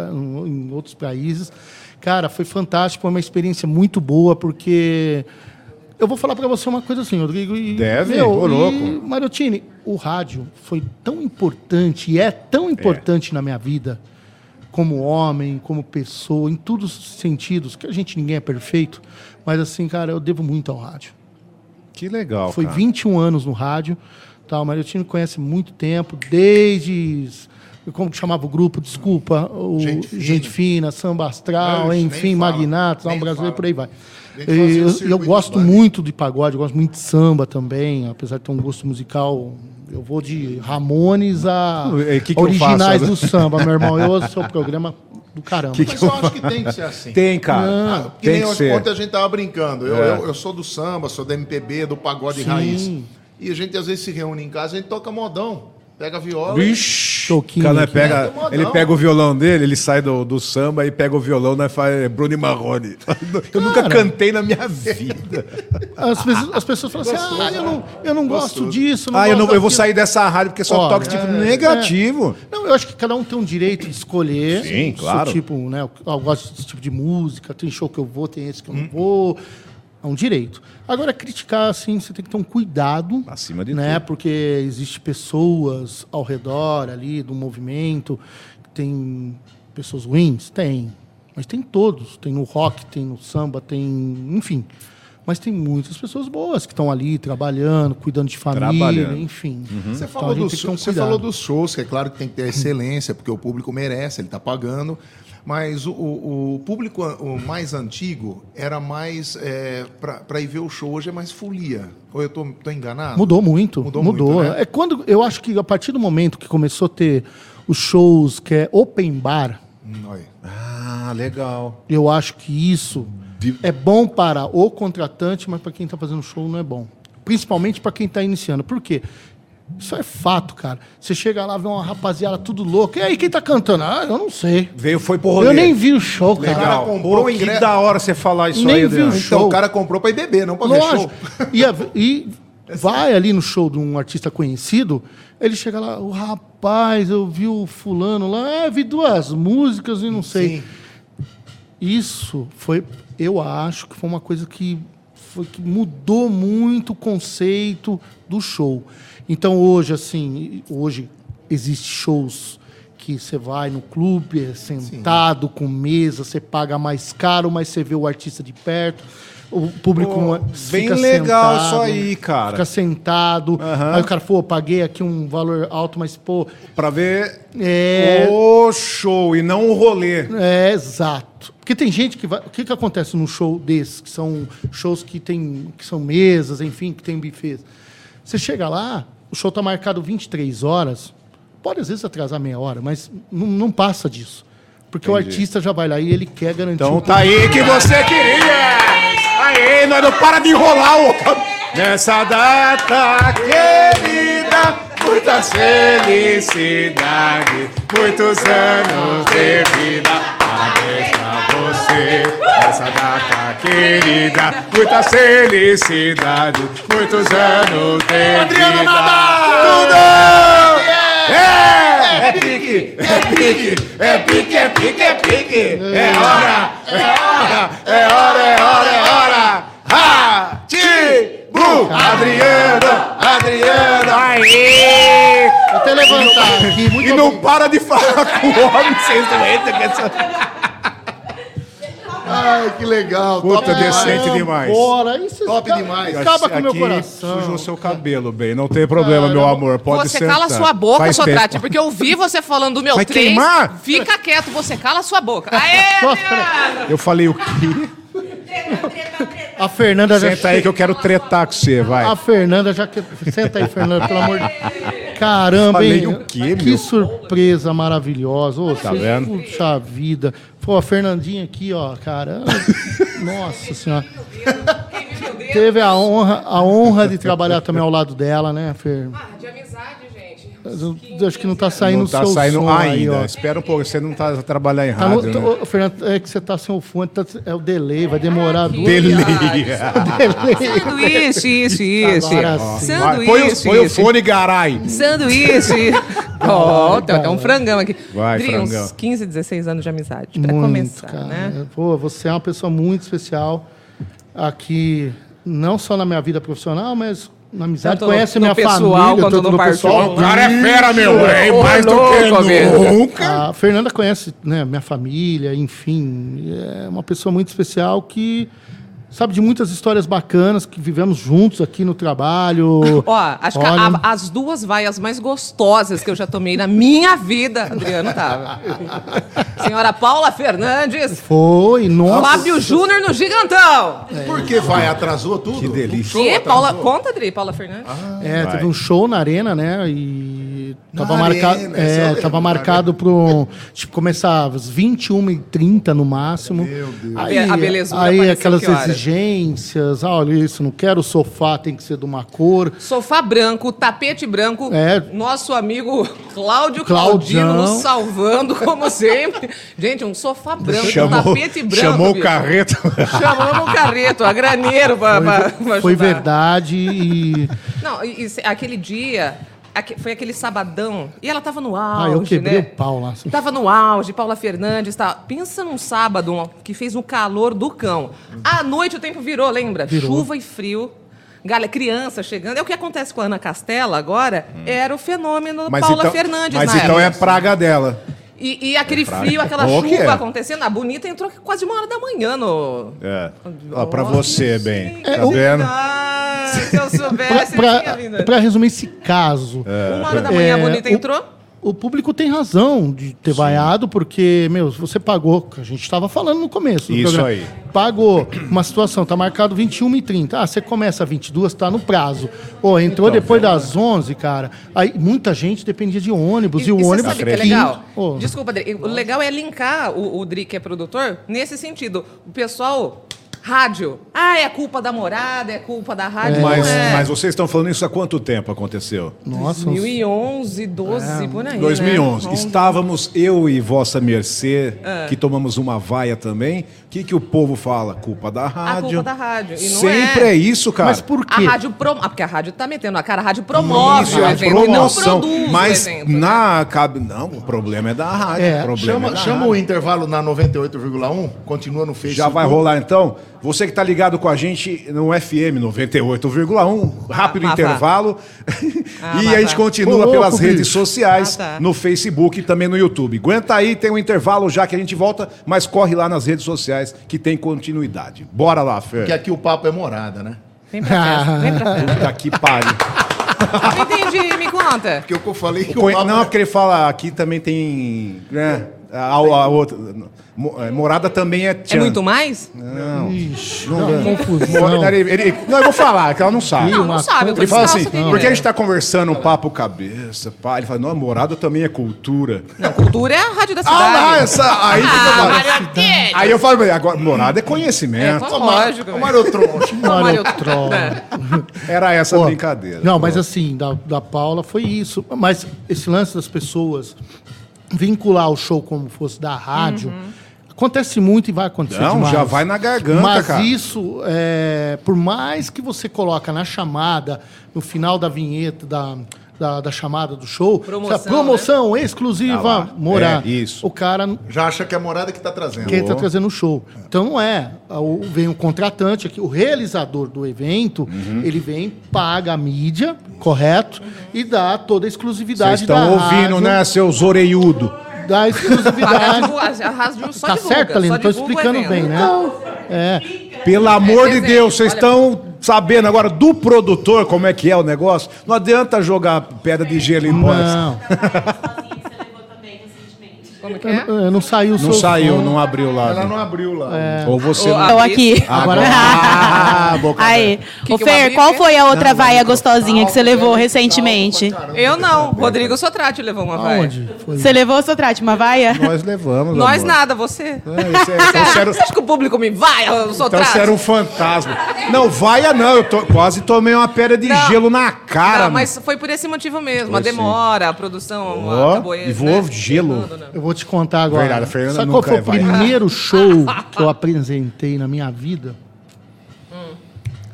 em outros países. Cara, foi fantástico, foi uma experiência muito boa, porque eu vou falar para você uma coisa assim, Rodrigo. E, Deve, ô, louco. Mariottini, o rádio foi tão importante e é tão importante na minha vida, como homem, como pessoa, em todos os sentidos, que a gente ninguém é perfeito, mas assim, cara, eu devo muito ao rádio. Que legal, Foi cara. 21 anos no rádio, tá? o Mariottini conhece muito tempo, desde como que chamava o grupo, desculpa, o Gente Gente Fina. Samba Astral, Não, enfim, Magnatos, Alma Brasileiro, fala. por aí vai. E Eu, eu gosto muito de pagode, eu gosto muito de samba também, apesar de ter um gosto musical. Eu vou de Ramones a E que que eu originais faço? do samba, meu irmão. Eu ouço seu programa do caramba. Que Mas eu acho que tem que ser assim. Tem, cara. Ah, que Tem nem que ontem- ser. ontem a gente tava brincando. Eu, É. eu, eu sou do samba, sou da MPB, do pagode Sim. raiz. E a gente às vezes se reúne em casa, a gente toca modão. Pega a viola. Toquinho cara, aqui. pega, É, ele pega o violão dele, ele sai do, do samba e pega o violão e faz Bruno e Marrone. Eu nunca Cara. cantei na minha vida. As, pessoas- as pessoas falam assim: ah, eu não, eu não gosto disso. ah, eu, não, eu vou daquilo." sair dessa rádio porque só Olha, toca tipo é, negativo. Não, eu acho que cada um tem um direito de escolher. Sim, claro. tipo, né? Eu gosto desse tipo de música, tem show que eu vou, tem esse que eu Hum. não vou. É um direito. Agora, criticar, assim, você tem que ter um cuidado. Acima de né? tudo. Porque existem pessoas ao redor ali do movimento. Tem pessoas ruins? Tem. Mas tem todos. Tem no rock, tem no samba, tem. Enfim. Mas tem muitas pessoas boas que estão ali trabalhando, cuidando de família, Trabalhando. enfim. Você, Então, falou que ter um você falou dos shows, que é claro que tem que ter excelência, porque o público merece, ele está pagando. Mas o, o- público o mais antigo era mais. para ir ver o show, hoje é mais folia. Ou eu tô, tô enganado? Mudou muito. Mudou Mudou. muito, né? É quando eu acho que a partir do momento que começou a ter os shows que é open bar, Hum. Ah, legal. eu acho que isso é bom para o contratante, mas para quem está fazendo show não é bom. Principalmente para quem está iniciando. Por quê? Isso é fato, cara. Você chega lá, vê uma rapaziada tudo louco. E aí, quem tá cantando? Ah, eu não sei. Veio, foi pro rolê. Eu nem vi o show, cara. Legal. cara comprou Pô, o que ingresso- da hora você falar isso Nem aí, vi o show. Então o cara comprou para ir beber, não para ver show. Lógico. E, a- e vai ali no show de um artista conhecido, ele chega lá, o rapaz, eu vi o fulano lá, é, vi duas músicas e não sei. Sim. Isso foi, eu acho que foi uma coisa que, foi, que mudou muito o conceito do show. Então hoje, assim, hoje existe shows que você vai no clube, é sentado, com mesa, você paga mais caro, mas você vê o artista de perto. O público Pô, bem fica legal sentado, isso aí, cara. Fica sentado. Aham. Aí o cara, pô, paguei aqui um valor alto, mas, pô, Pra ver é, o show e não o rolê. é, exato. Porque tem gente que vai. O que, que acontece num show desses, que são shows que tem. que são mesas, enfim, que tem buffets. Você chega lá, o show está marcado 23 horas, pode às vezes atrasar meia hora, mas não, não passa disso. Porque o Entendi. artista já vai lá e ele quer garantir Então o tá aí que você queria! Aê, nós não para de enrolar o... Nessa data querida, muita felicidade, muitos anos de vida. Parabéns pra você, nessa data querida, muita felicidade, muitos anos de Adriano vida. Nadal! Tudo! É! É pique, é pique, é pique, é pique, é pique. É hora, é hora, é hora, é hora, é hora. Ha! Ti! Bu! Adriano, Adriano, aí! Até levantar aqui. Muito E não para de falar com o homem, vocês não entram com essa... Ai, que legal. Puta, top demais. decente demais. Bora, isso Top acaba- demais. Acaba com o meu coração. Sujou seu cabelo, bem. Não tem problema, meu amor. Pode você sentar. cala sua boca, Faz Sotrate, tempo. porque eu vi você falando do meu Vai três. queimar? Fica quieto, você cala sua boca. Aê, Nossa! Eu falei o quê? A Fernanda já. Senta aí que eu quero tretar com você, vai. A Fernanda já que. Senta aí, Fernanda, pelo amor de Caramba, Falei hein? o quê, que meu? surpresa maravilhosa. Ô, Tá vendo? Puxa vida. Pô, a Fernandinha aqui, ó, cara. Nossa senhora. Teve a honra, a honra de trabalhar também ao lado dela, né, Fer? Ah, de amizade, Acho que não tá saindo não o tá seu saindo som ainda. aí, ó. Espera um pouco, você não tá trabalhando em Tá no- né? Fernando, é que você tá sem o fone, tá- é o delay, vai demorar duas Delay. Sanduíche, isso, isso. Vai, põe, o, Sanduíche. põe o fone, garai. Sanduíche. Ó, tem até um frangão aqui. Vai, Dri, frangão. uns 15, 16 anos de amizade, pra Muito, começar, cara. né? Pô, você é uma pessoa muito especial aqui, não só na minha vida profissional, mas na amizade. Tanto no- Conhece no minha pessoal família, quanto tanto no pessoal. O cara é fera, meu. É mais do que nunca. A Fernanda conhece né, minha família, enfim, é uma pessoa muito especial que sabe de muitas histórias bacanas que vivemos juntos aqui no trabalho. Ó, acho que Olha, a- as duas vaias mais gostosas que eu já tomei na minha vida, Adriano tava. Senhora Paula Fernandes, Foi, nossa. Fábio Júnior no Gigantão. Por que vai? Atrasou tudo? Que delícia. O show E Paula, conta, Adri, Paula Fernandes. É, Vai. teve um show na arena, né? E Na tava marcado, arena, eu é, lembro, tava marcado pro tipo começar às 21h30 no máximo. Meu Deus. Aí, A belezura aí apareceu aquelas exigências, ah, olha isso, não quero sofá, tem que ser de uma cor. Sofá branco, tapete branco. É. Nosso amigo Cláudio Claudião. Claudino nos salvando, como sempre. Gente, um sofá branco, um Chamou, tapete branco. chamou o carreto. Chamamos o carreto, a graneiro pra, pra- pra Foi verdade e Não, e, e aquele dia, foi aquele sabadão, e ela tava no ah, auge, eu quebrei né? o pau lá. Tava no auge, Paula Fernandes, tá. Pensa num sábado que fez um calor do cão. À noite o tempo virou, lembra? Virou. Chuva e frio. Galera, criança chegando. É o que acontece com a Ana Castela agora. Era o fenômeno Paula então, Fernandes mas na então é época. praga dela. E, e aquele frio, aquela que chuva é. acontecendo. A bonita entrou quase uma hora da manhã no. É. Ó, pra você, bem. Tá o- vendo? Ah, se eu Pra, soubesse, eu pra- tinha vindo. pra resumir esse caso, Uma hora da manhã a É, bonita o- entrou. O público tem razão de ter vaiado, porque, meu, você pagou, a gente estava falando no começo do Isso programa. aí. Pagou uma situação, tá marcado 21 e 30 Ah, você começa 22, tá no prazo. Pô, entrou Então, depois das 11, cara. Aí muita gente dependia de ônibus, e, o você ônibus sabe que é aqui- legal? Pô, Desculpa, Dri. O legal é linkar o, o Dri, que é produtor, nesse sentido. O pessoal, rádio. Ah, é culpa da morada, é culpa da rádio. Mas, não é. mas vocês estão falando isso há quanto tempo aconteceu? Nossa, uns- 2011, 12, por aí. 2011. Né? Estávamos eu e Vossa Mercê, É. que tomamos uma vaia também. O que, que o povo fala? Culpa da rádio. culpa da rádio. E não Sempre é. é. isso, cara. Mas por A quê? rádio prom... ah, porque a rádio tá metendo a cara, a rádio promove Isso, o é evento promoção. e não produz Mas o evento. né? na cabe não, o problema é da rádio. É, o problema é Chama, da chama rádio. o intervalo na 98,1, continua no Facebook. Já vai rolar então? Você que está ligado com a gente no FM 98,1, rápido vá. intervalo. Ah, e a gente continua louco, pelas redes bicho. sociais, Ah, tá. no Facebook e também no YouTube. Aguenta aí, tem um intervalo já que a gente volta, mas corre lá nas redes sociais que tem continuidade. Bora lá, Fer. Porque aqui o papo é morada, né? Vem pra festa, vem pra. Puta que pariu. Não entendi, me conta. Porque o que eu falei que o papo Não, é- porque ele fala aqui também tem. Né, a, a outra. Mo- é, Morada também é É tchan. muito mais? Ixi, Não, não, não. confusão. Ele- ele- não, eu vou falar, que ela não sabe. Não, não sabe, eu Ele fala assim, aqui. porque a gente tá conversando um papo cabeça, pá. Ele fala, não, morada também é cultura. Não, cultura é a rádio da cidade. Ah, lá, essa. Aí, fica Ah, mal. Marioteiro. aí eu falo, agora, morada é É, conhecimento. claro, lógico. Ô, Mário Troncho. Mário Mário Troll. Era essa a Pô, brincadeira. Não, mas assim, da, da Paula foi isso. Mas esse lance das pessoas vincular o show como fosse da rádio. Acontece muito e vai acontecer Não, demais. já vai na garganta, Mas cara. isso, é, por mais que você coloca na chamada, no final da vinheta, da, da, da chamada do show, Promoção, essa promoção exclusiva, Tá morar. É, isso. O cara Já acha que é a morada que tá trazendo. quem está trazendo o show. Então não é. O- Vem o contratante aqui, o realizador do evento, Uhum. ele vem, paga a mídia, correto? E dá toda a exclusividade Vocês estão ouvindo, rádio, né, seus orelhudo? Da A exclusividade. a rádio só tá divulga, certo, Aline? só Estou explicando evento. bem, né? É. Pelo amor de Deus, vocês estão sabendo agora do produtor como é que é o negócio? Não adianta jogar pedra de gelo em nós. Não. Como que é? É, Não saiu Não saiu, som. não abriu lá. Ela né? não abriu lá. Ou você Ou não... Eu aqui. Agora Ah, boca Aí. Que Ô, que eu Fer, qual foi a outra vaia gostosinha que você levou recentemente? Eu não. Rodrigo Sotrate levou uma vaia. Aonde? Você levou, Sotrate, uma vaia? Nós levamos, Nós amor. nada, você. É, é- então você acha que o público me vai, eu Então você era um fantasma. Não, vaia não, eu quase tomei uma pedra de Não. gelo na cara. Não, mas foi por esse motivo mesmo. a demora, a produção acabou e voou gelo. queimando, né? Eu vou te contar agora. Verdade, a Fernanda Sabe qual foi o vai. primeiro show que eu apresentei na minha vida?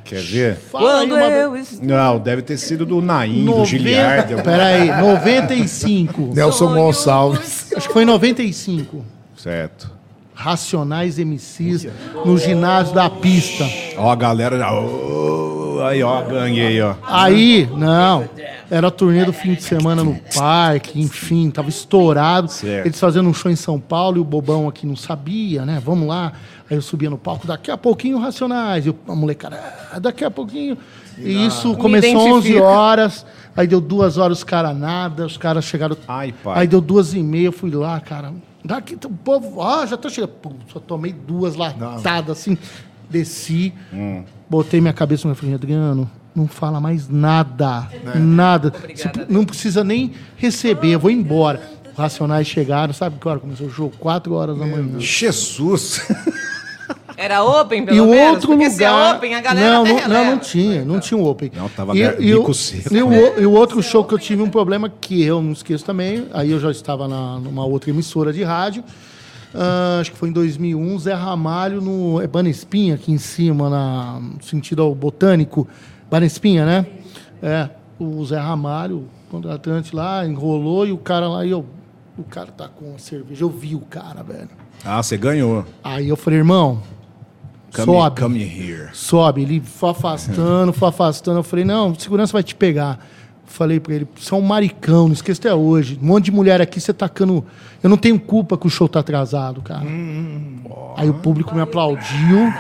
Quer ver? Fala Quando uma eu. Não, deve ter sido do Naim, do 90 Giliardi. alguma- Peraí, 95. Nelson Gonçalves. Acho que foi em 95. Certo. Racionais MCs no ginásio da pista. Ó, a galera já. Aí, ó, ganhei, ó. Aí, não. Era a turnê do fim de semana no parque, enfim, tava estourado. Certo. Eles fazendo um show em São Paulo e o bobão aqui não sabia, né? Vamos lá. Aí eu subia no palco, daqui a pouquinho Racionais. E a molecada, "Ah, daqui a pouquinho. E isso Me começou 11 identifica. horas. Aí deu duas horas, os caras nada. Os caras chegaram. Ai, pai. Aí deu duas e meia, eu fui lá, cara. Daqui o povo, ó, já tô chegando. Pum, só tomei duas latadas assim. Desci, Hum. botei minha cabeça no falei, Adriano, não fala mais nada. Nada. Você Obrigada, não precisa nem receber, eu vou embora. Os Racionais chegaram, sabe que hora começou o jogo? Quatro horas da manhã. Jesus. Era open, pelo E o menos? outro Porque se é lugar. open, a galera não, não, não, não tinha, não tinha um open. Não, tava e, e o- seco. E o, o- e o outro show que eu tive um problema que eu não esqueço também. Aí eu já estava na, numa outra emissora de rádio. ah, acho que foi em 2001, Zé Ramalho no é Banespinha, aqui em cima, na, no sentido ao botânico. Banespinha, né? É, o Zé Ramalho, o contratante lá, enrolou e o cara lá, e eu, o cara tá com a cerveja. Eu vi o cara, velho. Ah, você ganhou. Aí eu falei, irmão, Come, sobe. come here. Sobe, ele foi afastando, foi afastando. Eu falei, não, segurança vai te pegar. Falei pra ele, você é um maricão, não esqueça até hoje. Um monte de mulher aqui, você tacando. Eu não tenho culpa que o show tá atrasado, cara. Aí o público me aplaudiu.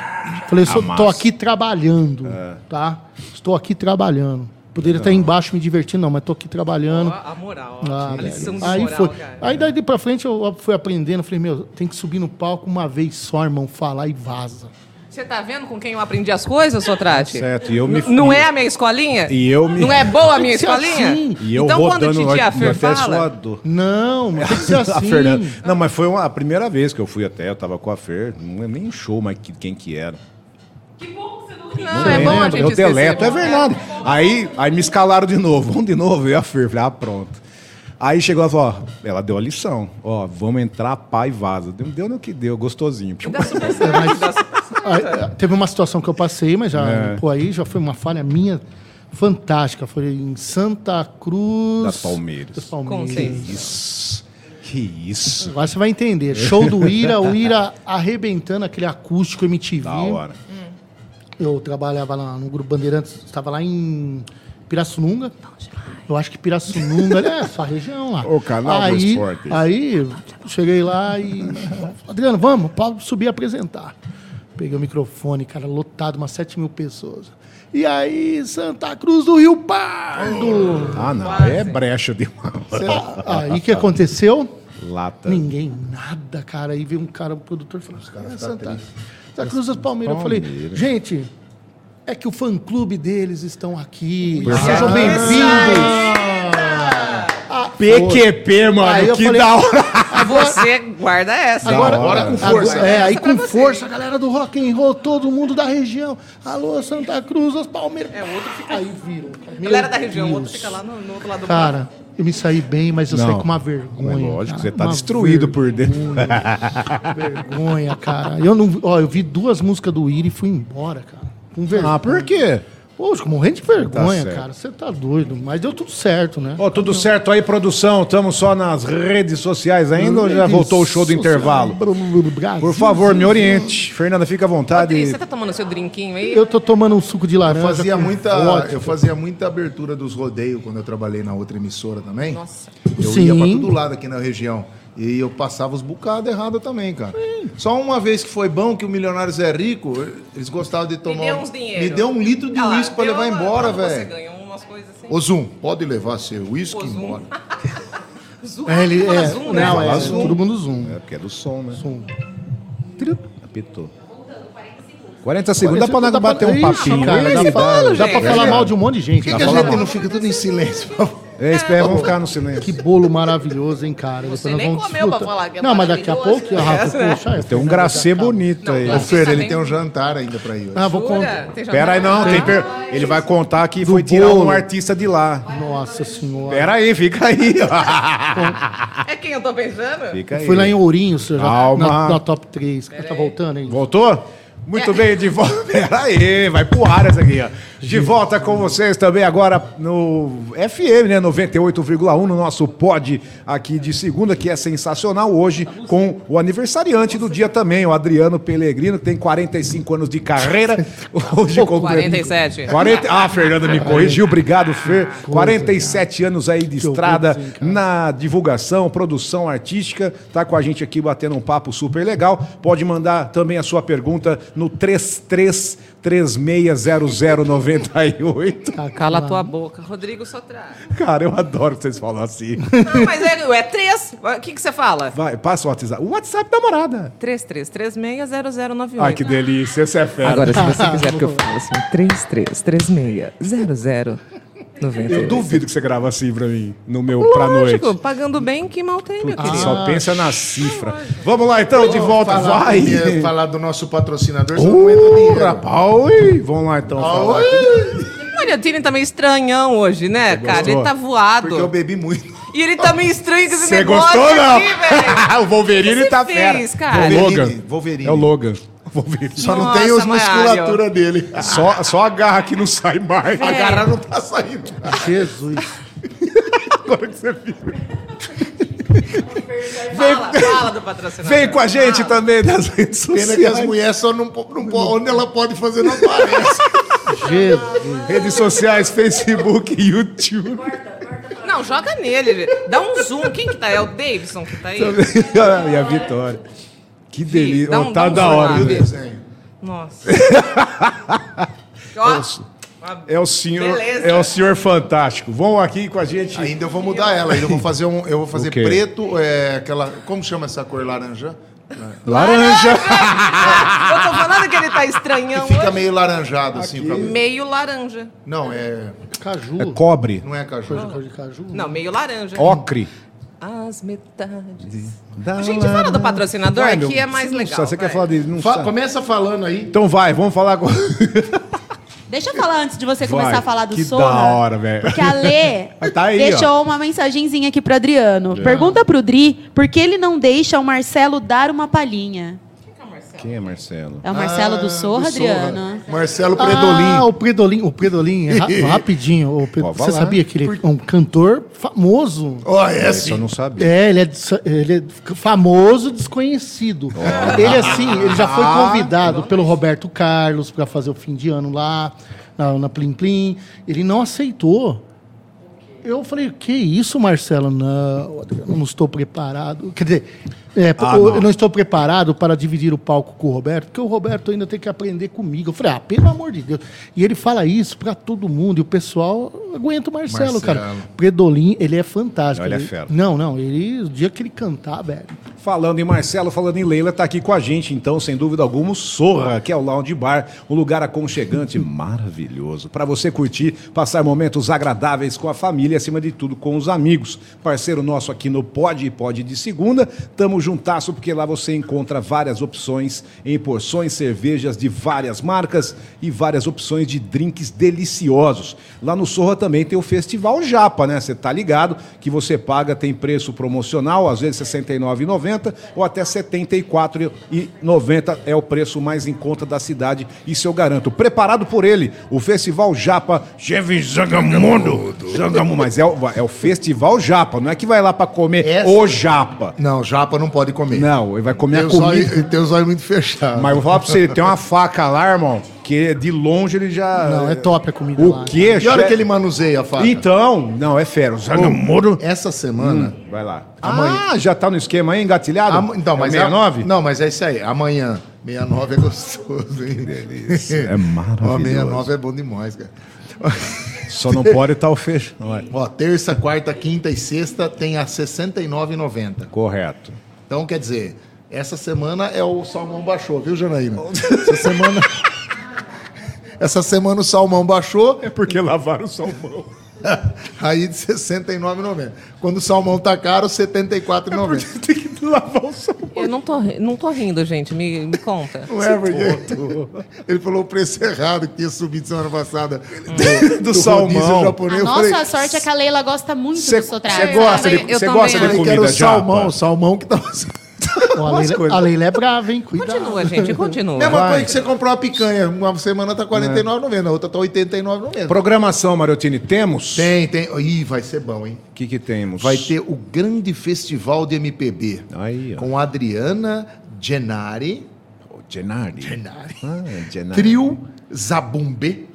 Falei, eu só tô aqui trabalhando, tá? Estou aqui trabalhando. Poderia estar embaixo me divertindo, não, mas tô aqui trabalhando. Ó, a moral, ó. Ah, a lição de aí moral, foi. cara. Aí daí pra frente eu fui aprendendo, falei, meu, tem que subir no palco uma vez só, irmão, falar e vaza. Você tá vendo com quem eu aprendi as coisas, Sotrate? Certo, e eu me- Não é a minha escolinha? E eu me- Não é boa a minha que ser escolinha? assim. E eu então, quando o rodando Titia no- Fer até fala... Não, mas tem que ser A assim. Fernanda. Não, mas foi uma, a primeira vez que eu fui até, eu tava com a Fer, não é nem show, mas que- quem que era. Não, é bom a gente eu deleto, é verdade. Aí, aí me escalaram de novo, vamos de novo, eu e a Fer, falei, ah, pronto. Aí chegou ela falou, ó, ela deu a lição, ó, vamos entrar, pá e vaza. Deu, deu no que deu, gostosinho. Dá super certo, dá super Aí, teve uma situação que eu passei, mas já, É. pô, aí já foi uma falha minha fantástica. Foi em Santa Cruz. Das Palmeiras. Palmeiras. Conceito. Isso, que isso. Agora você vai entender. Show do Ira, o Ira arrebentando aquele acústico MTV. Da hora. Eu trabalhava lá no Grupo Bandeirantes, estava lá em Pirassununga. Eu acho que Pirassununga é sua região lá. O canal do aí, esporte. Aí cheguei lá e. Adriano, vamos, pode subir e apresentar. Peguei o microfone, cara, lotado, umas 7 mil pessoas. E aí, Santa Cruz do Rio Pardo. Ah, não, é brecha de uma Aí o que aconteceu? lata. Ninguém, nada, cara. Aí veio um cara, um produtor, falou: é Santa, Santa Cruz das Palmeiras. Eu falei: Palmeiras. gente, é que o fã-clube deles estão aqui. Por Sejam bem-vindos. PQP, mano, Aí eu que falei- da hora. Você guarda essa. Agora, agora com força. é, aí com força, a galera do rock and roll, todo mundo da região. Alô, Santa Cruz, as Palmeiras. É, outro fica- Aí viram. Galera da região, o outro Deus. fica lá no, no outro lado do Cara, eu me saí bem, mas eu saí Não, com uma vergonha. mas lógico, cara, você tá uma destruído por dentro. Vergonha, cara. Eu não, ó, eu vi duas músicas do Iri e fui embora, cara. Com vergonha. Ah, por quê? Poxa, morrendo de vergonha, certo. cara. Você tá doido. Mas deu tudo certo, né? Ó, tudo certo aí, produção? Estamos só nas redes sociais ainda ou já voltou o show do intervalo? Por favor, me oriente. Fernanda, fica à vontade. Rodrigo, Você tá tomando seu drinquinho aí? Eu tô tomando um suco de Eu laranja. fazia, com muita, eu fazia muita abertura dos rodeios quando eu trabalhei na outra emissora também. Nossa. Eu Sim. ia pra todo lado aqui na região. E eu passava os bocados errados também, cara. Só uma vez que foi bom, que o Milionários é rico, eles gostavam de tomar. deu uns dinheiro. Me deu um litro de Ah uísque pra deu levar uma- embora, quando Você velho. ganhou umas coisas assim. Ô Zoom, pode levar seu uísque embora. Zoom, É, ele, é, Zoom, né? não, é, Zoom. todo mundo zoom. É porque é do som, né? Zoom. Apitou. 40 segundos, dá pra nós Dá pra- bater um papinho. cara, dá, pra, bolo, dá pra falar mal de um monte de gente. Por que, a pra gente não fica tudo em silêncio? por favor? É, espera, vamos ficar no silêncio. Que bolo maravilhoso, hein, cara. Você Depois nem vamos comeu pra falar que é Não, mas daqui a pouco, Rafa, Essa, né? poxa. Tem um gracê bonito aí. Não, Ô, Fer, ele tem um jantar ainda pra ir hoje. Ah, vou contar. Pera aí, não. Tem per- Ele vai contar que foi tirar um artista de lá. Nossa senhora. Pera aí, fica aí. É quem eu tô pensando? Fica aí. Fui lá em Ourinho, já Calma. na, na top 3. Tá voltando aí? Voltou? Muito bem, de volta. Pera aí, vai pro ar essa aqui, ó. De volta com vocês também agora no FM, né? 98,1 no nosso pod aqui de segunda, que é sensacional hoje, com o aniversariante do dia também, o Adriano Pellegrino, que tem 45 anos de carreira. Hoje completou- 47. 40... Ah, a Fernanda me corrigiu, obrigado, Fer. 47 anos aí de estrada na divulgação, produção artística. Tá com a gente aqui batendo um papo super legal. Pode mandar também a sua pergunta no 33360098. Cala a tua boca. Rodrigo Sotraro. Cara, eu adoro que vocês falam assim. Não, mas é, é três. O que, que você fala? Vai, passa o WhatsApp. O WhatsApp da morada. 33360098. Ai, que delícia. Esse é fera. Agora, se você quiser que eu fale assim, 33360098. eu duvido que você grava assim pra mim, no meu pra Lógico, noite. pagando bem, que mal tem, meu querido. Só pensa na cifra. Vamos lá então, de volta, falar, vai. falar do nosso patrocinador, senão não entra dinheiro. rapaz, ui. Vamos lá então. falar. Olha, o Tini tá meio estranhão hoje, né, cara? gostou? Ele tá voado. Porque eu bebi muito. E ele tá meio estranho com esse Você negócio gostou não? aqui, velho. o Wolverine Você tá fez, fera. cara? É o Logan. Wolverine, Wolverine. É o Logan. Wolverine. Só não Nossa, tem os musculatura dele. Só, só a garra que não sai mais. A garra não tá saindo. Jesus. Agora que você viu. Fala, fala do patrocinador. Vem com a gente também nas redes Pena sociais. que as mulheres só não, não onde ela pode fazer não aparece. Jesus. Redes sociais, Facebook, YouTube. Não, joga nele. Dá um zoom. Quem que tá? É o Davidson que tá aí? e a Vitória. Que delícia. dá um- tá dá um da hora. lá, vê. Desenho. Nossa. É o senhor, Beleza. é o senhor fantástico. Vão aqui com a gente. Ainda eu vou mudar ela. Ainda eu vou fazer um. Eu vou fazer O quê? preto, é, aquela. Como chama essa cor laranja? Laranja. eu tô falando que ele tá Que estranhão fica hoje. meio laranjado, assim. o cabelo. Meio laranja. Não, é. Caju. É cobre. Não é caju. Cor de caju. Não, meio laranja. Ocre. As metades. A gente fala do patrocinador, Vai, meu, que é mais legal. sabe, Você quer vai. falar dele? Não Fa- sabe. começa falando aí. Então vai, vamos falar com... Deixa eu falar antes de você Vai, começar a falar do que Sorra. da hora, velho. Porque a Lê tá aí, deixou uma mensagenzinha aqui pro Adriano. Pergunta pro Dri por que ele não deixa o Marcelo dar uma palhinha. Quem é Marcelo? É o Marcelo Ah, do Sorra. Adriano? Marcelo Ah, Predolin. o Predolin. O Predolin. é ra- rapidinho. o Você falar. sabia que ele é um cantor famoso? Ó, é Esse eu assim. não sabia. É, ele é, ele é famoso desconhecido. Ele, assim, ele já foi convidado pelo Roberto Carlos para fazer o fim de ano lá, na, na Plim Plim. Ele não aceitou. Eu falei, que isso, Marcelo? Não, Adriano, não estou preparado. Quer dizer, é, Ah, eu, não. não estou preparado para dividir o palco com o Roberto, porque o Roberto ainda tem que aprender comigo. Eu falei, ah, pelo amor de Deus. E ele fala isso para todo mundo, e o pessoal aguenta o Marcelo, cara. Marcelo. Predolin, ele é fantástico. Ele é fera. Não, não, ele, o dia que ele cantar, velho. Falando em Marcelo, falando em Leila, tá aqui com a gente, então, sem dúvida alguma, o Sorra, que é o Lounge Bar, um lugar aconchegante maravilhoso para você curtir, passar momentos agradáveis com a família acima de tudo, com os amigos. Parceiro nosso aqui no Pod e Pod de segunda, tamo juntasso porque lá você encontra várias opções em porções, cervejas de várias marcas e várias opções de drinks deliciosos. Lá no Sorra também tem o Festival Japa, né? Você tá ligado que você paga, tem preço promocional, às vezes R$ 69,90 ou até R$ 74,90 é o preço mais em conta da cidade. Isso eu garanto. Preparado por ele, o Festival Japa Cheve Zangamundo. Zangamundo, mas é o, é o Festival Japa, não é que vai lá para comer Essa- o Japa. Não, japa não pode comer. Não, ele vai comer Tem a comida. olhos- tem os olhos muito fechados. Mas eu vou falar pra você, tem uma faca lá, irmão, que de longe ele já. Não, é top a comida O lá. quê? Que hora che- que ele manuseia a faca? Então, não, é fera. O Zangamuro. Essa semana. Vai lá. Amanhã. Ah, já tá no esquema aí, engatilhado? Am- então, É mas 69? É, não, mas é isso aí. Amanhã. 69 é gostoso, hein? delícia. É maravilhoso. Ó, 69 é bom demais, cara. Só não pode estar o feijão. Vai. Ó, terça, quarta, quinta e sexta tem a R$ 69,90. Correto. Então, quer dizer, essa semana é o salmão baixou, viu, Janaína? Essa semana. Essa semana o salmão baixou, É porque lavaram o salmão. aí de R$ 69,90. Quando o salmão tá caro, R$ 74,90. Tem que lavar o salmão. Eu não tô, não tô rindo, gente. Me, me conta. É, porque ele falou o preço errado que tinha subido semana passada Do salmão. rodízio japonês. A Eu falei, nossa sorte é que a Leila gosta muito Cê- do seu cê trabalho. gosta de, você gosta de quero comida o salmão, o salmão que tava... Ó, a, Leila, a Leila é brava, hein? Cuidado. Continua, gente, continua. Mesma Vai. coisa que você comprou uma picanha, uma semana tá R$ 49,90, a outra tá R$ 89,90. Programação, Mariotini, temos? Tem, tem. Ih, vai ser bom, hein? O que que temos? Vai ter o grande festival de MPB. Aí, ó. Com Adriana Genari, O Gennari. Genari. Ah, Gennari. Trio Zabumbe.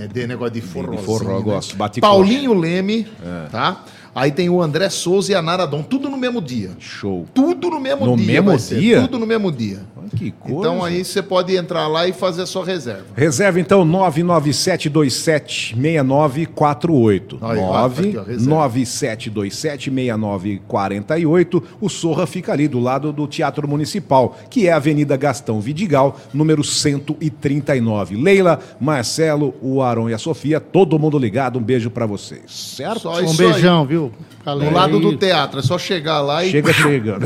É de negócio de forró. De forró, eu gosto. Bate Paulinho Leme, tá? Aí tem o André Souza e a Naradon, tudo no mesmo dia. Show. Tudo no mesmo No dia. mesmo vai ser, dia? Tudo no mesmo dia. Que coisa. Então aí você pode entrar lá e fazer a sua reserva. Reserva então 997276948. Aí, ó, tá. 997276948. O Sorra fica ali do lado do Teatro Municipal, que é a Avenida Gastão Vidigal, número 139. Leila, Marcelo, o Aron e a Sofia, todo mundo ligado. Um beijo pra vocês. Certo? Só Um beijão, viu? Aí. Leila Do lado aí. do teatro, é só chegar lá e. Chega chegando.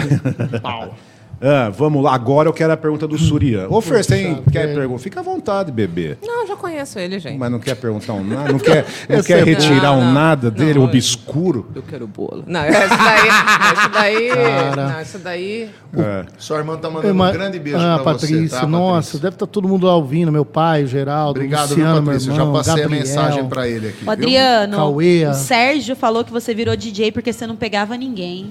Ah, vamos lá, agora eu quero a pergunta do Surian. Ô, Fer, você quer é. perguntar? Fica à vontade, bebê. Não, eu já conheço ele, gente. Mas não quer perguntar um nada? Não quer, não quer é retirar boa. um Não, nada dele, não, obscuro? Eu quero bolo. Não, esse daí. esse daí. Cara. Não, esse daí. É. Sua irmã tá mandando ma- um grande beijo ah, pra Patrícia, você. Tá, nossa, Patrícia? deve estar todo mundo lá ouvindo, meu pai, o Geraldo, Obrigado, Luciano, viu, meu Patrícia? irmão, Já passei Gabriel. a mensagem pra ele aqui. O viu? Adriano, Cauê. o Sérgio falou que você virou DJ porque você não pegava ninguém.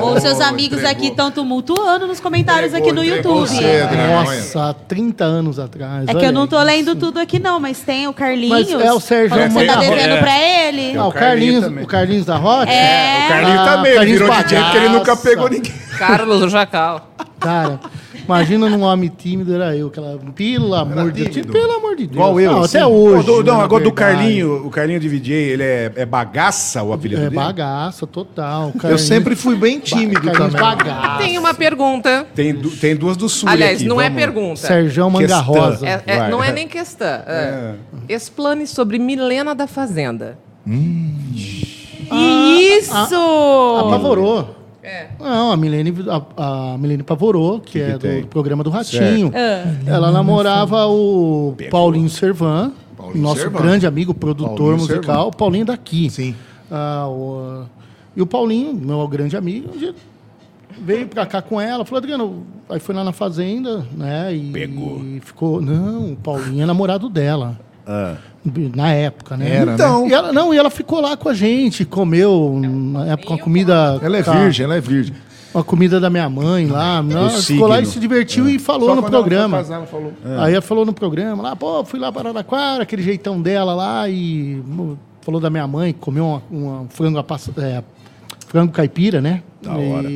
Ou seus amigos entregou. aqui estão tumultuando nos comentários Entregou, aqui no YouTube. você, Adriano. Nossa, há 30 anos atrás. É que eu não tô isso. lendo tudo aqui não, mas tem o Carlinhos. Mas é o Sérgio que você tá devendo É. pra ele. Ah, o o Carlinhos Carlinhos, o Carlinhos da Rocha? É. O Carlinho Ah, também, ele Carlinhos virou DJ porque ele nunca pegou ninguém. Carlos o Jacal. Cara, imagina num homem tímido, era eu. Aquela, pelo amor de Deus. Pelo amor de Deus. Igual eu. Não, assim. até hoje. Do- não, agora do. Carlinho, o Carlinho de DJ, ele é, é bagaça o apelido É dele? bagaça, total. Eu Carlinhos- sempre fui bem tímido Carlinhos também. bagaça. Tem uma pergunta. Tem, du- tem duas do Sul Aliás, aqui, não é vamos- pergunta. Serjão Manga Questão. Rosa. É- é- não é nem questão. É. Explane sobre Milena da Fazenda. Isso! Apavorou. É. Não, a Milene, a, a Milene Pavorou, que, Que é que tem? do programa do Ratinho. Ah. Ela namorava o Paulinho Servan, Paulinho nosso Servan. grande amigo, produtor Paulinho musical. Servan. Paulinho daqui. Sim. Ah, o- e o Paulinho, meu grande amigo, veio pra cá com ela, falou, Adriano, aí foi lá na fazenda, né? E Pegou. E ficou. Não, o Paulinho é namorado dela. Ah. Na época, né? Era, Então. E ela, não, e ela ficou lá com a gente, comeu, na época, uma comida. Ela é virgem, ela é virgem. Uma comida da minha mãe lá. Ela ficou signo. lá e se divertiu e falou Só no quando ela programa. casar, ela falou. Aí ela falou no programa, lá, pô, fui lá para Araraquara, aquele jeitão dela lá, e falou da minha mãe, comeu uma, uma frango, a passa- é, frango caipira, né? Da e, hora.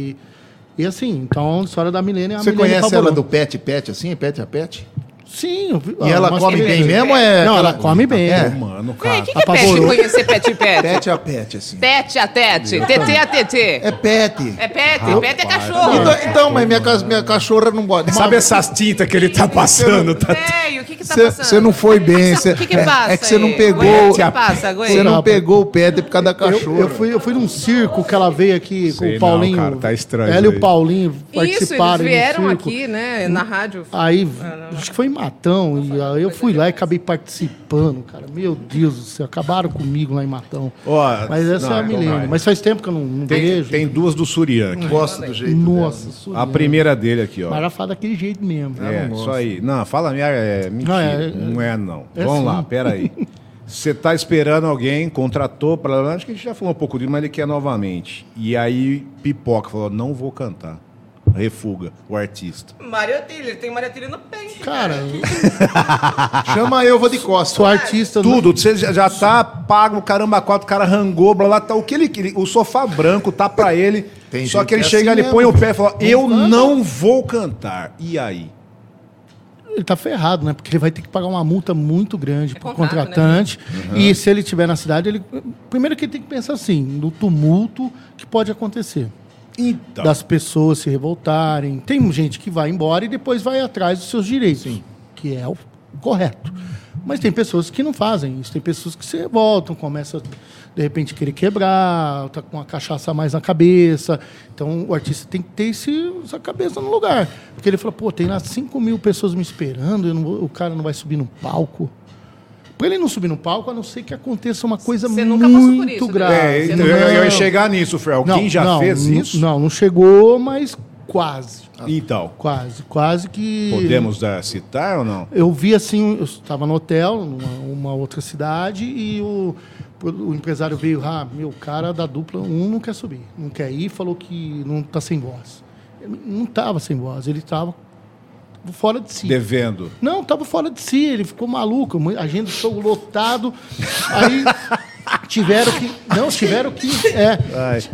E assim, então a história da Milene é a Você Milene conhece ela do Pet Pet, assim? Pet a Pet? Sim. eu vi- E ela come bem mesmo? É Não, ela come bem. É. Mano, cara. o que, que é pet? Conhecer pet pet? Pet a Pet, assim. Tete a tete. TT a TT. É pet. É pet. Pet é cachorro. Então, então, mas minha, minha cachorra não pode. Sabe essas tintas que ele tá passando? Tá... Velho, o que que tá passando? Você não foi bem. O que que é- passa É que você não pegou. O que passa, Goi? Você não pegou o pet por causa da cachorra. eu fui, eu fui num circo que ela veio aqui Sei com o não, Paulinho. cara, tá estranho Ela e isso o Paulinho Isso, participaram. eles aí no vieram circo. aqui, né, na rádio. Aí, acho que foi em Matão, e aí eu fui lá e acabei participando, cara. Meu Deus do céu, acabaram comigo lá em Matão. Ó, Mas essa não, é a então Milene. vai. Mas faz tempo que eu não, não Tem, vejo. tem duas do Surian aqui. Gosto do jeito Nossa, dela. Suriano. A primeira dele aqui, ó. Mas ela fala daquele jeito mesmo. É, isso aí. Não, fala minha. É mentira. Não, Não é- é, não. é Vamos sim. lá, pera aí. Você tá esperando alguém, contratou para Acho que a gente já falou um pouco disso, mas ele quer novamente. E aí, pipoca, falou: não vou cantar. Refuga o artista. Maria Tilly, tem Maria Tilly no peito. Cara, Chama eu, vou de costas. sou artista. Tudo, você já, já tá pago, caramba, quatro, o cara rangou, blá, blá, tá, o que ele queria, o sofá branco tá pra ele, Tem só que ele que é chega assim ali, põe mesmo. o pé e fala, eu não vou cantar. E aí? ele tá ferrado, né? Porque ele vai ter que pagar uma multa muito grande É pro contrato, né? contratante. E se ele estiver na cidade, ele. Primeiro que ele tem que pensar assim, no tumulto que pode acontecer. Então. Das pessoas se revoltarem. Tem gente que vai embora e depois vai atrás dos seus direitos, que é o correto. Mas tem pessoas que não fazem isso. Tem pessoas que se revoltam, começam, de repente, querer quebrar, tá com uma cachaça a mais na cabeça. Então, o artista tem que ter esse, essa cabeça no lugar. Porque ele fala, pô, tem lá 5 mil pessoas me esperando, vou- o cara não vai subir no palco. Para ele não subir no palco, a não ser que aconteça uma coisa Você nunca passou por muito isso, né? grave. É, Você então, não- eu, eu ia chegar nisso, Fer. Alguém já não, fez não, isso? Não, não chegou, mas quase. Então, Quase, quase que. podemos dar, citar ou não? Eu vi assim, eu estava no hotel, numa uma outra cidade, e o, o empresário veio, ah, meu cara da dupla, um não quer subir, não quer ir, falou que não está sem voz. Ele Não estava sem voz, ele estava fora de si. Devendo. Não, estava fora de si, ele ficou maluco, agenda show lotado, aí tiveram que, não, tiveram que, é,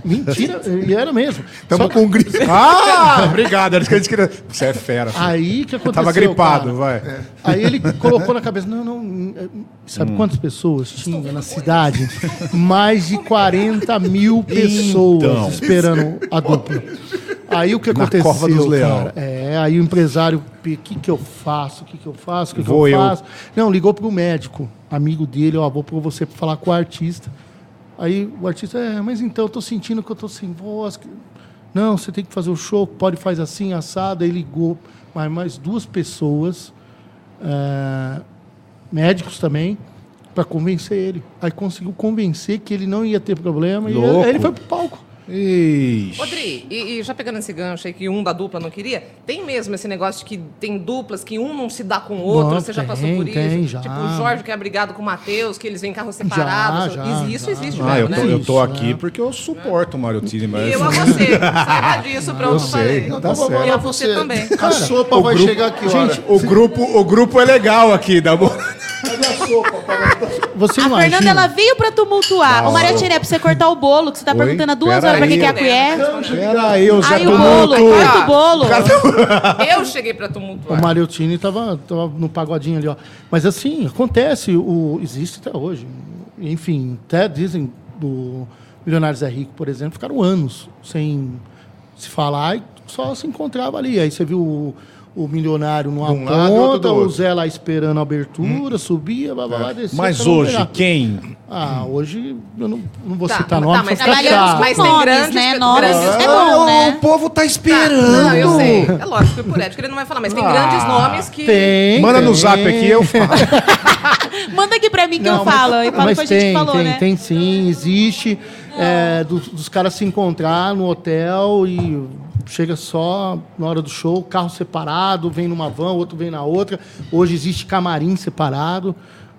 mentira, ele era mesmo. Estamos com gripe. Ah, obrigado. Era isso que a. Você é fera. filho. Aí que aconteceu. Tava gripado, cara? vai. Aí ele colocou na cabeça, não, não, é, sabe Hum. quantas pessoas tinha na cidade? Mais de 40 mil pessoas Então. esperando a dupla. Aí o que Na aconteceu, Cova dos cara? É, aí o empresário, o que que eu faço? O que que eu faço? O que, que eu eu. faço? Não, ligou pro médico, amigo dele, ó, vou pra você falar com o artista. Aí o artista, é, mas então eu tô sentindo que eu tô sem voz. que- Não, você tem que fazer o show, pode fazer assim, assado. Aí ligou mais, mais duas pessoas, é, médicos também, para convencer ele. Aí conseguiu convencer que ele não ia ter problema. E Louco. aí ele foi pro palco. Ixi. Rodri, e, e já pegando esse gancho aí que um da dupla não queria, tem mesmo esse negócio de que tem duplas que um não se dá com o outro, Não, você já tem, passou por tem, isso? já. Tipo o Jorge que é brigado com o Matheus, que eles vêm em carros separados. já, Exi- isso já. existe Ah, mesmo, eu tô, né? eu tô aqui né? porque eu suporto o Mariotini, mas. E eu a você, saiba disso, pronto, sei, falei. tá E certo. a você também. A sopa vai grupo- chegar aqui, hora? O grupo, o grupo é legal aqui, da Você A imagina? Fernanda, ela veio pra tumultuar. Ô, Mariatine, é pra você cortar o bolo, que você tá Oi? perguntando há duas Pera horas pra aí. que é a colher. Peraí, o Zé Aí o bolo, corta o bolo. Eu cheguei pra O tumultuar. Mariotini tava, tava no pagodinho ali, ó. Mas assim, acontece, o, existe até hoje. Enfim, até dizem do Milionários é Rico, por exemplo, ficaram anos sem se falar e só se encontrava ali. Aí você viu o, o milionário numa um ponta, o. Zé lá esperando a abertura, subia, blá, blá, blá, descia. Mas hoje, quem? Ah, hoje eu não, não vou Tá, citar tá, nome, mas só fica trabalhamos chato. mais- com tem nomes, grandes né? Nomes grandes- é Ah, bom, o né? povo tá Tá, esperando. não, eu sei. É lógico, foi por ética, ele não vai falar, mas tem Ah, grandes nomes que. Tem, Manda no tem. zap aqui, eu falo. Manda aqui pra mim que Não, eu mas- falo. E fala mas com a gente tem, que falou, tem, né? tem sim, existe. é, dos, dos caras se encontrar no hotel e chega só na hora do show, carro separado, vem numa van, outro vem na outra. Hoje existe camarim separado.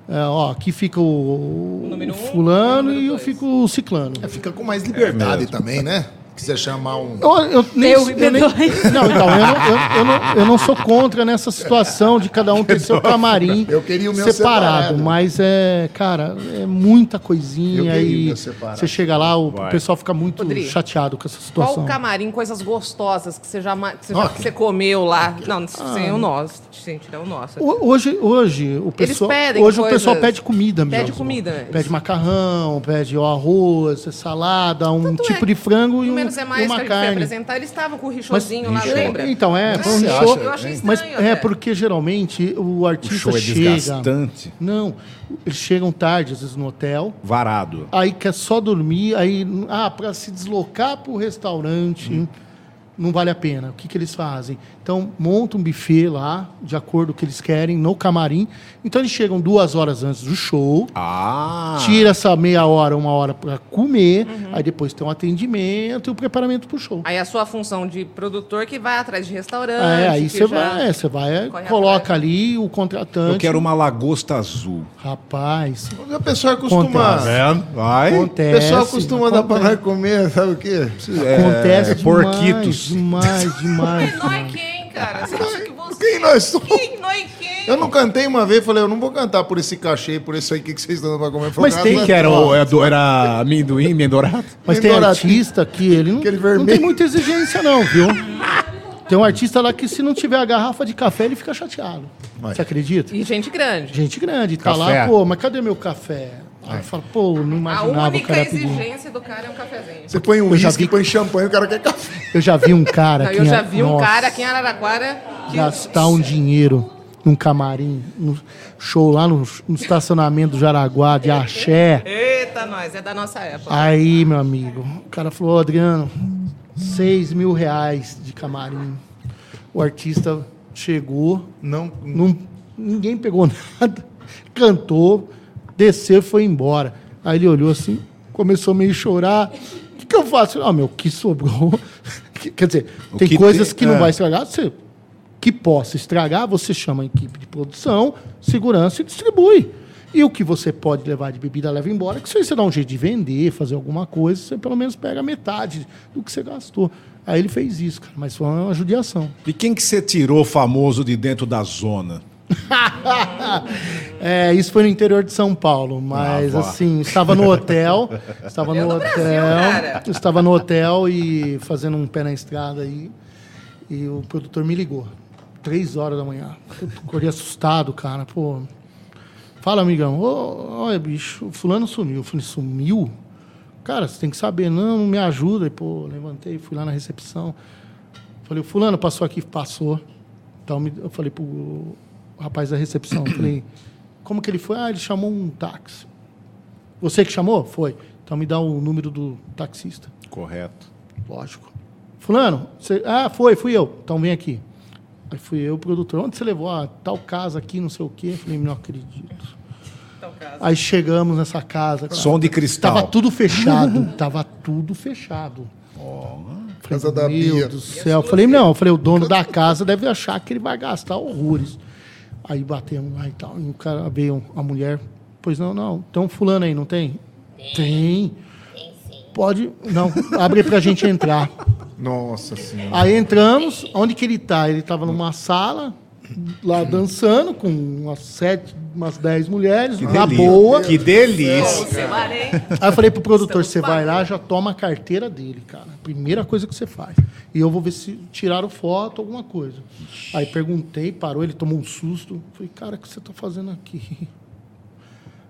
É, ó, aqui fica o, O um, fulano o número e eu dois. fico o ciclano. É, fica com mais liberdade também, né? Quiser chamar um. Eu, eu nem, Eu eu nem- B2. não, então, eu não, eu, eu não, eu não sou contra nessa situação de cada um ter seu camarim Eu queria o meu separado, separado. mas é, cara, é muita coisinha Eu queria o e meu separado. você chega lá, o Vai. pessoal fica muito Rodrigo, chateado com essa Qual situação. o camarim, coisas gostosas que você já, que você, já- que você comeu lá? Não, sem o nosso. Gente, é o nosso. Hoje, hoje o pessoal, pedem hoje o coisas- pessoal pede comida mesmo. Pede comida mesmo. Pede macarrão, pede ó, arroz, salada, um Tanto tipo é, de frango e, um, menos é mais que uma foi carne. apresentar, eles estavam com o richozinho lá, Richo. lembra? Então, é, foi um acha? Eu achei Mas estranho é até. porque geralmente o O artista show é chega. desgastante. Não, eles chegam tarde, às vezes no hotel, Varado. aí quer só dormir, aí ah, para se deslocar para o restaurante não vale a pena. O que, que eles fazem? Então monta um buffet lá, de acordo com o que eles querem, no camarim. Então eles chegam duas horas antes do show. Ah. Tira essa meia hora, uma hora para comer, aí depois tem um atendimento e o preparamento para o show. Aí a sua função de produtor que vai atrás de restaurante. É, aí você vai, você vai, corre coloca atrás. ali o contratante. Eu quero uma lagosta azul. Rapaz, A pessoa costuma. Acontece. Vai. O acontece. pessoal costuma dar nós comer, sabe o quê? acontece É, porquitos. Demais, demais. Nós quem, cara? Você acha que você... Quem nós somos? Quem? Nós quem? Eu não cantei uma vez, falei, eu não vou cantar por esse cachê, por isso aí que vocês estão dando pra comer. Falei, Mas "Ah, tem Que era, o, era do- era amendoim, amendourado? Mas tem artista que ele não, não tem muita exigência não, viu? Tem um artista lá que se não tiver a garrafa de café, ele fica chateado. Vai. Você acredita? E gente grande. Gente grande, tá Café. lá, pô, mas cadê meu café? Aí fala, pô, não A imaginava o única cara pedir. exigência do cara é um cafezinho. Você põe um uísque, vi- põe champanhe, o cara quer café. Eu já vi um cara Não, aqui. eu já em- vi um Nossa, cara aqui em Araraquara que gastar um dinheiro num camarim, num show lá no, no estacionamento do Jaraguá, de axé. Eita, nós, é da nossa época. Aí, meu amigo, o cara falou, "Ô, Adriano, seis mil reais de camarim. O artista chegou, Não, não, ninguém pegou nada, cantou, desceu e foi embora. Aí ele olhou assim, começou meio a chorar. O que, que eu faço? Ah, meu, o que sobrou? Quer dizer, O tem que coisas tem- que não é. vai estragar. Você, que possa estragar, você chama a equipe de produção, segurança e distribui. E o que você pode levar de bebida, leva embora, que se você dá um jeito de vender, fazer alguma coisa, você pelo menos pega metade do que você gastou. Aí ele fez isso, cara, mas foi uma judiação. E quem que você tirou famoso de dentro da zona? É, isso foi no interior de São Paulo, mas Ah, assim, estava no hotel, estava Eu no no hotel, Brasil, estava no hotel e fazendo um pé na estrada aí, e o produtor me ligou, três horas da manhã, acordei assustado, cara, pô, fala amigão, olha bicho, o fulano sumiu, eu falei, sumiu? Cara, você tem que saber, não, não me ajuda, e pô, levantei, fui lá na recepção, falei, o fulano passou aqui, passou, então eu falei pro rapaz da recepção, eu falei, como que ele foi? Ah, ele chamou um táxi. Você que chamou? Foi. Então me dá o número do taxista. Correto. Lógico. Fulano, você... ah, foi, fui eu. Então vem aqui. Aí fui eu, o produtor. Onde você levou? Ah, tal casa aqui, não sei o quê. Eu falei, não acredito. Aí chegamos nessa casa. cara. Som de cristal. Tava tudo fechado. Tava tudo fechado. Casa da Meu Bia. do céu. Eu falei, não, eu falei, o dono da casa deve achar que ele vai gastar horrores. Aí batemos lá e tal. E o cara veio, a mulher, pois não, não. Tem um fulano aí, não tem? Tem. Pode. Não, abre pra gente entrar. Nossa senhora. Aí entramos, onde que ele tá? Ele tava numa sala, lá dançando, com umas sete, umas dez mulheres, na delícia. boa. Que delícia. Aí eu falei pro produtor, você vai lá, já toma a carteira dele, cara. Primeira coisa que você faz. E eu vou ver se tiraram foto, alguma coisa. Aí perguntei, parou, ele tomou um susto. Falei, cara, o que você tá fazendo aqui?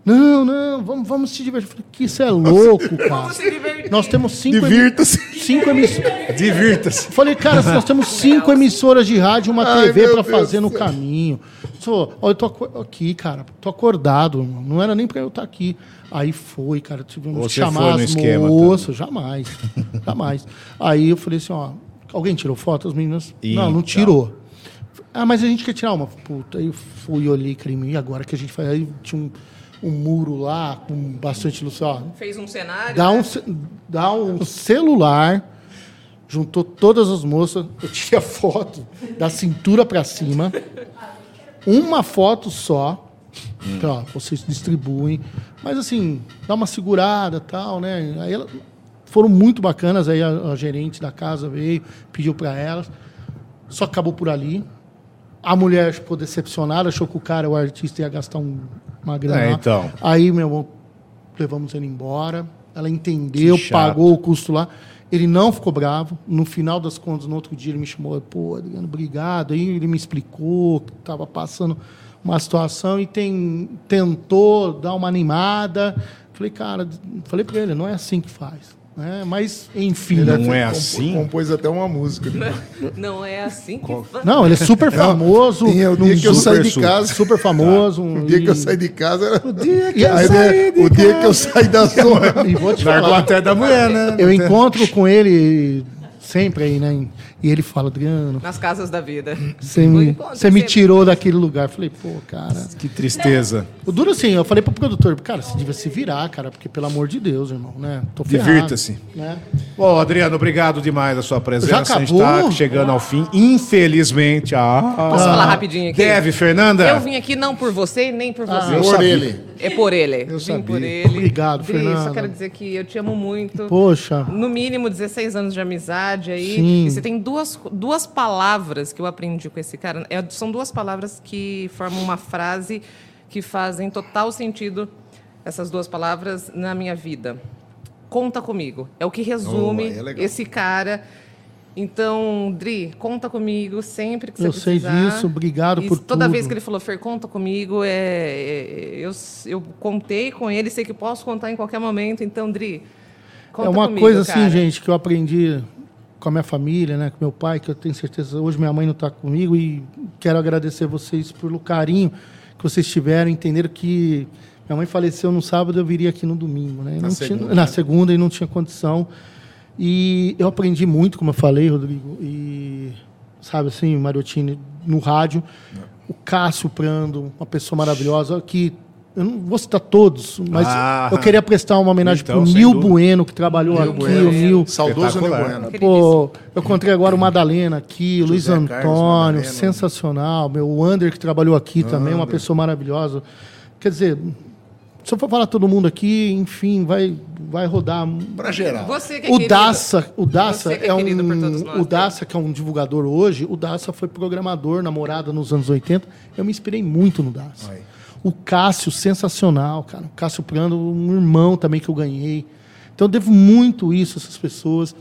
Não, não, vamos, vamos se divertir. Falei, que isso é louco, cara. Vamos se divertir. Nós temos cinco, Divirta-se. cinco emissoras. Divirta-se. Falei, cara, nós temos cinco emissoras de rádio e uma Ai, TV Deus fazer no caminho. Só, ó, eu tô aqui, cara, tô acordado, não era nem pra eu estar aqui. Aí foi, cara, tivemos que Você foi chamar no as esquema, tá? moças, jamais, jamais. Aí eu falei assim, ó, alguém tirou foto? As meninas, não, não Eita. tirou. Ah, mas a gente quer tirar uma. Puta, aí eu fui, olhei, crime, e agora que a gente faz? Aí tinha um, um muro lá com bastante luz, ó, Fez um cenário. Dá né? um, dá um celular, juntou todas as moças, eu tirei a foto da cintura para cima, uma foto só, então, ó, vocês distribuem, mas assim, dá uma segurada tal, né? Aí elas foram muito bacanas, aí a, a gerente da casa veio, pediu para elas, só acabou por ali. A mulher ficou decepcionada, achou que o cara, o artista, ia gastar um- uma grana. É, então. Aí, meu irmão, levamos ele embora. Ela entendeu, pagou o custo lá. Ele não ficou bravo. No final das contas, no outro dia, ele me chamou, pô, Adriano, obrigado. Aí ele me explicou que estava passando uma situação e tem, tentou dar uma animada. Falei, cara, falei para ele, não é assim que faz. Né? Mas, enfim. Não né? é assim? Compôs até uma música. Não é assim que. Não, ele é super famoso. Tinha o num dia que eu super- saí de casa. Super famoso. O dia que eu saí de casa era. O dia que eu Aí, saí de o dia que eu saí da zona. E vou te falar. até da mulher, né? Eu encontro com ele sempre aí, né? E ele fala, Adriano, Nas casas da vida. você Eu me, você me tirou daquele lugar. Eu falei, pô, cara. Que tristeza. O duro assim, eu falei pro produtor, cara, você devia se virar, cara, porque pelo amor de Deus, irmão, né? Tô ferrado, Divirta-se. Né? Bom, Adriano, obrigado demais a sua presença. Já A gente acabou? está chegando ao fim, infelizmente. Ah, Posso falar rapidinho aqui? Deve, Fernanda. Eu vim aqui não por você e nem por você. eu Por ele. É por ele. Vim sabia. por ele. Obrigado, Dri, Só Fernanda. quero dizer que eu te amo muito. Poxa. No mínimo 16 anos de amizade aí. Sim. E você tem duas, duas palavras que eu aprendi com esse cara. É, são duas palavras que formam uma frase que fazem total sentido, essas duas palavras, na minha vida. Conta comigo. É o que resume Oh, é esse cara Então, Dri, conta comigo sempre que você Eu sei precisar. disso, obrigado E por Toda tudo. vez que ele falou, Fer, conta comigo, é, é- eu, eu contei com ele, sei que posso contar em qualquer momento. Então, Dri, conta é uma comigo, coisa assim, cara. gente, que eu aprendi com a minha família, né, com meu pai, que eu tenho certeza hoje minha mãe não está comigo e quero agradecer vocês pelo carinho que vocês tiveram, entenderam que minha mãe faleceu no sábado, eu viria aqui no domingo, né? não segunda, tinha, né? na segunda e não tinha condição. E eu aprendi muito, como eu falei, Rodrigo, e sabe assim, Mariottini, no rádio, o Cássio Prando, uma pessoa maravilhosa que eu não vou citar todos, mas Ah. eu queria prestar uma homenagem Então, para o sem Nil dúvida. Bueno, que trabalhou aqui, o Nil. Saudoso Nil. Bueno. Pô, eu encontrei agora o Madalena aqui, o Luiz Carlos Antônio, Madalena. sensacional. Meu o Ander que trabalhou aqui também, uma pessoa maravilhosa. Quer dizer, se eu for falar todo mundo aqui, enfim, vai, vai rodar. Pra geral. Você que é O querido. Daça, o Daça é é, um, nós, o? Daça que é um divulgador hoje. O Daça foi programador, namorada nos anos 80. Eu me inspirei muito no Daça. Aí. O Cássio, sensacional, cara. O Cássio Prando, um irmão também que eu ganhei. Então eu devo muito isso a essas pessoas.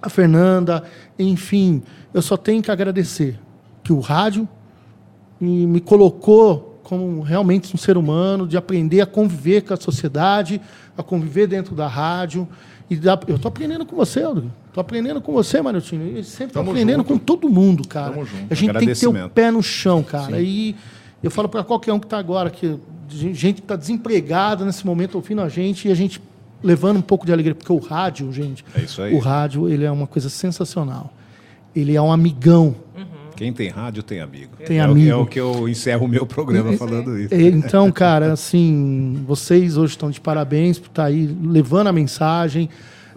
A Fernanda, enfim, eu só tenho que agradecer que o rádio me, me colocou como realmente um ser humano, de aprender a conviver com a sociedade, a conviver dentro da rádio. E da- eu estou aprendendo com você, Rodrigo. Estou aprendendo com você, Mariotinho. Eu sempre estou aprendendo junto. com todo mundo, cara. Tamo junto. A gente tem que ter o pé no chão, cara. E eu falo para qualquer um que está agora, que gente que está desempregada nesse momento ouvindo a gente e a gente levando um pouco de alegria, porque o rádio, gente, É isso aí. o rádio ele é uma coisa sensacional. Ele é um amigão. Quem tem rádio tem amigo. Tem é o- amigo. é o que eu encerro o meu programa falando isso. É, Então, cara, assim, vocês hoje estão de parabéns por estar aí levando a mensagem.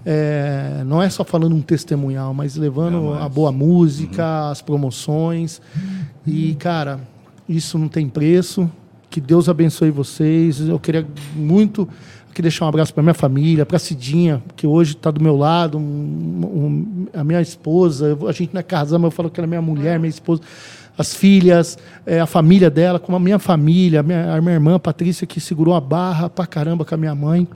É, não é só falando um testemunhal, mas levando Não, mas- a boa música, as promoções. E, cara, isso não tem preço. Que Deus abençoe vocês. Eu queria muito aqui deixar um abraço para minha família, para Cidinha, que hoje está do meu lado, um- um- a minha esposa. A gente não é casado, mas eu falo que ela é minha mulher, minha esposa. As filhas, eh, a família dela, como a minha família, a minha, a minha irmã Patrícia, que segurou a barra pra caramba com a minha mãe.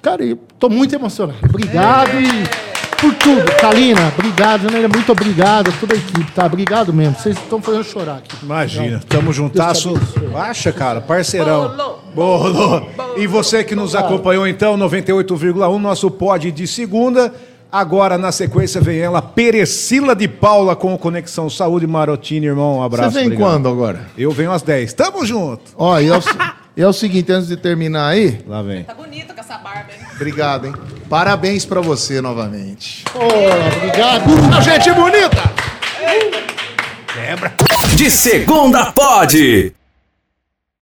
Cara, eu muito emocionado. Obrigado e por tudo. Kalina, obrigado. Janaína, muito obrigado. Toda a equipe, tá? Obrigado mesmo. Vocês estão fazendo chorar aqui. Imagina, tamo juntasso. Acha, cara, parceirão. Bolo. Bolo. E você que nos acompanhou então, 98,1, nosso pod de segunda. Agora, na sequência, vem ela, Perecila de Paula com o Conexão Saúde Marotini, irmão. Um abraço. Você vem obrigado. quando agora? Eu venho às 10. Tamo junto. Ó, e é, o, se- e é o seguinte, antes de terminar aí, Lá vem. Tá bonito com essa barba, hein? obrigado, hein? Parabéns pra você novamente. Obrigado. A gente bonita! De segunda pode.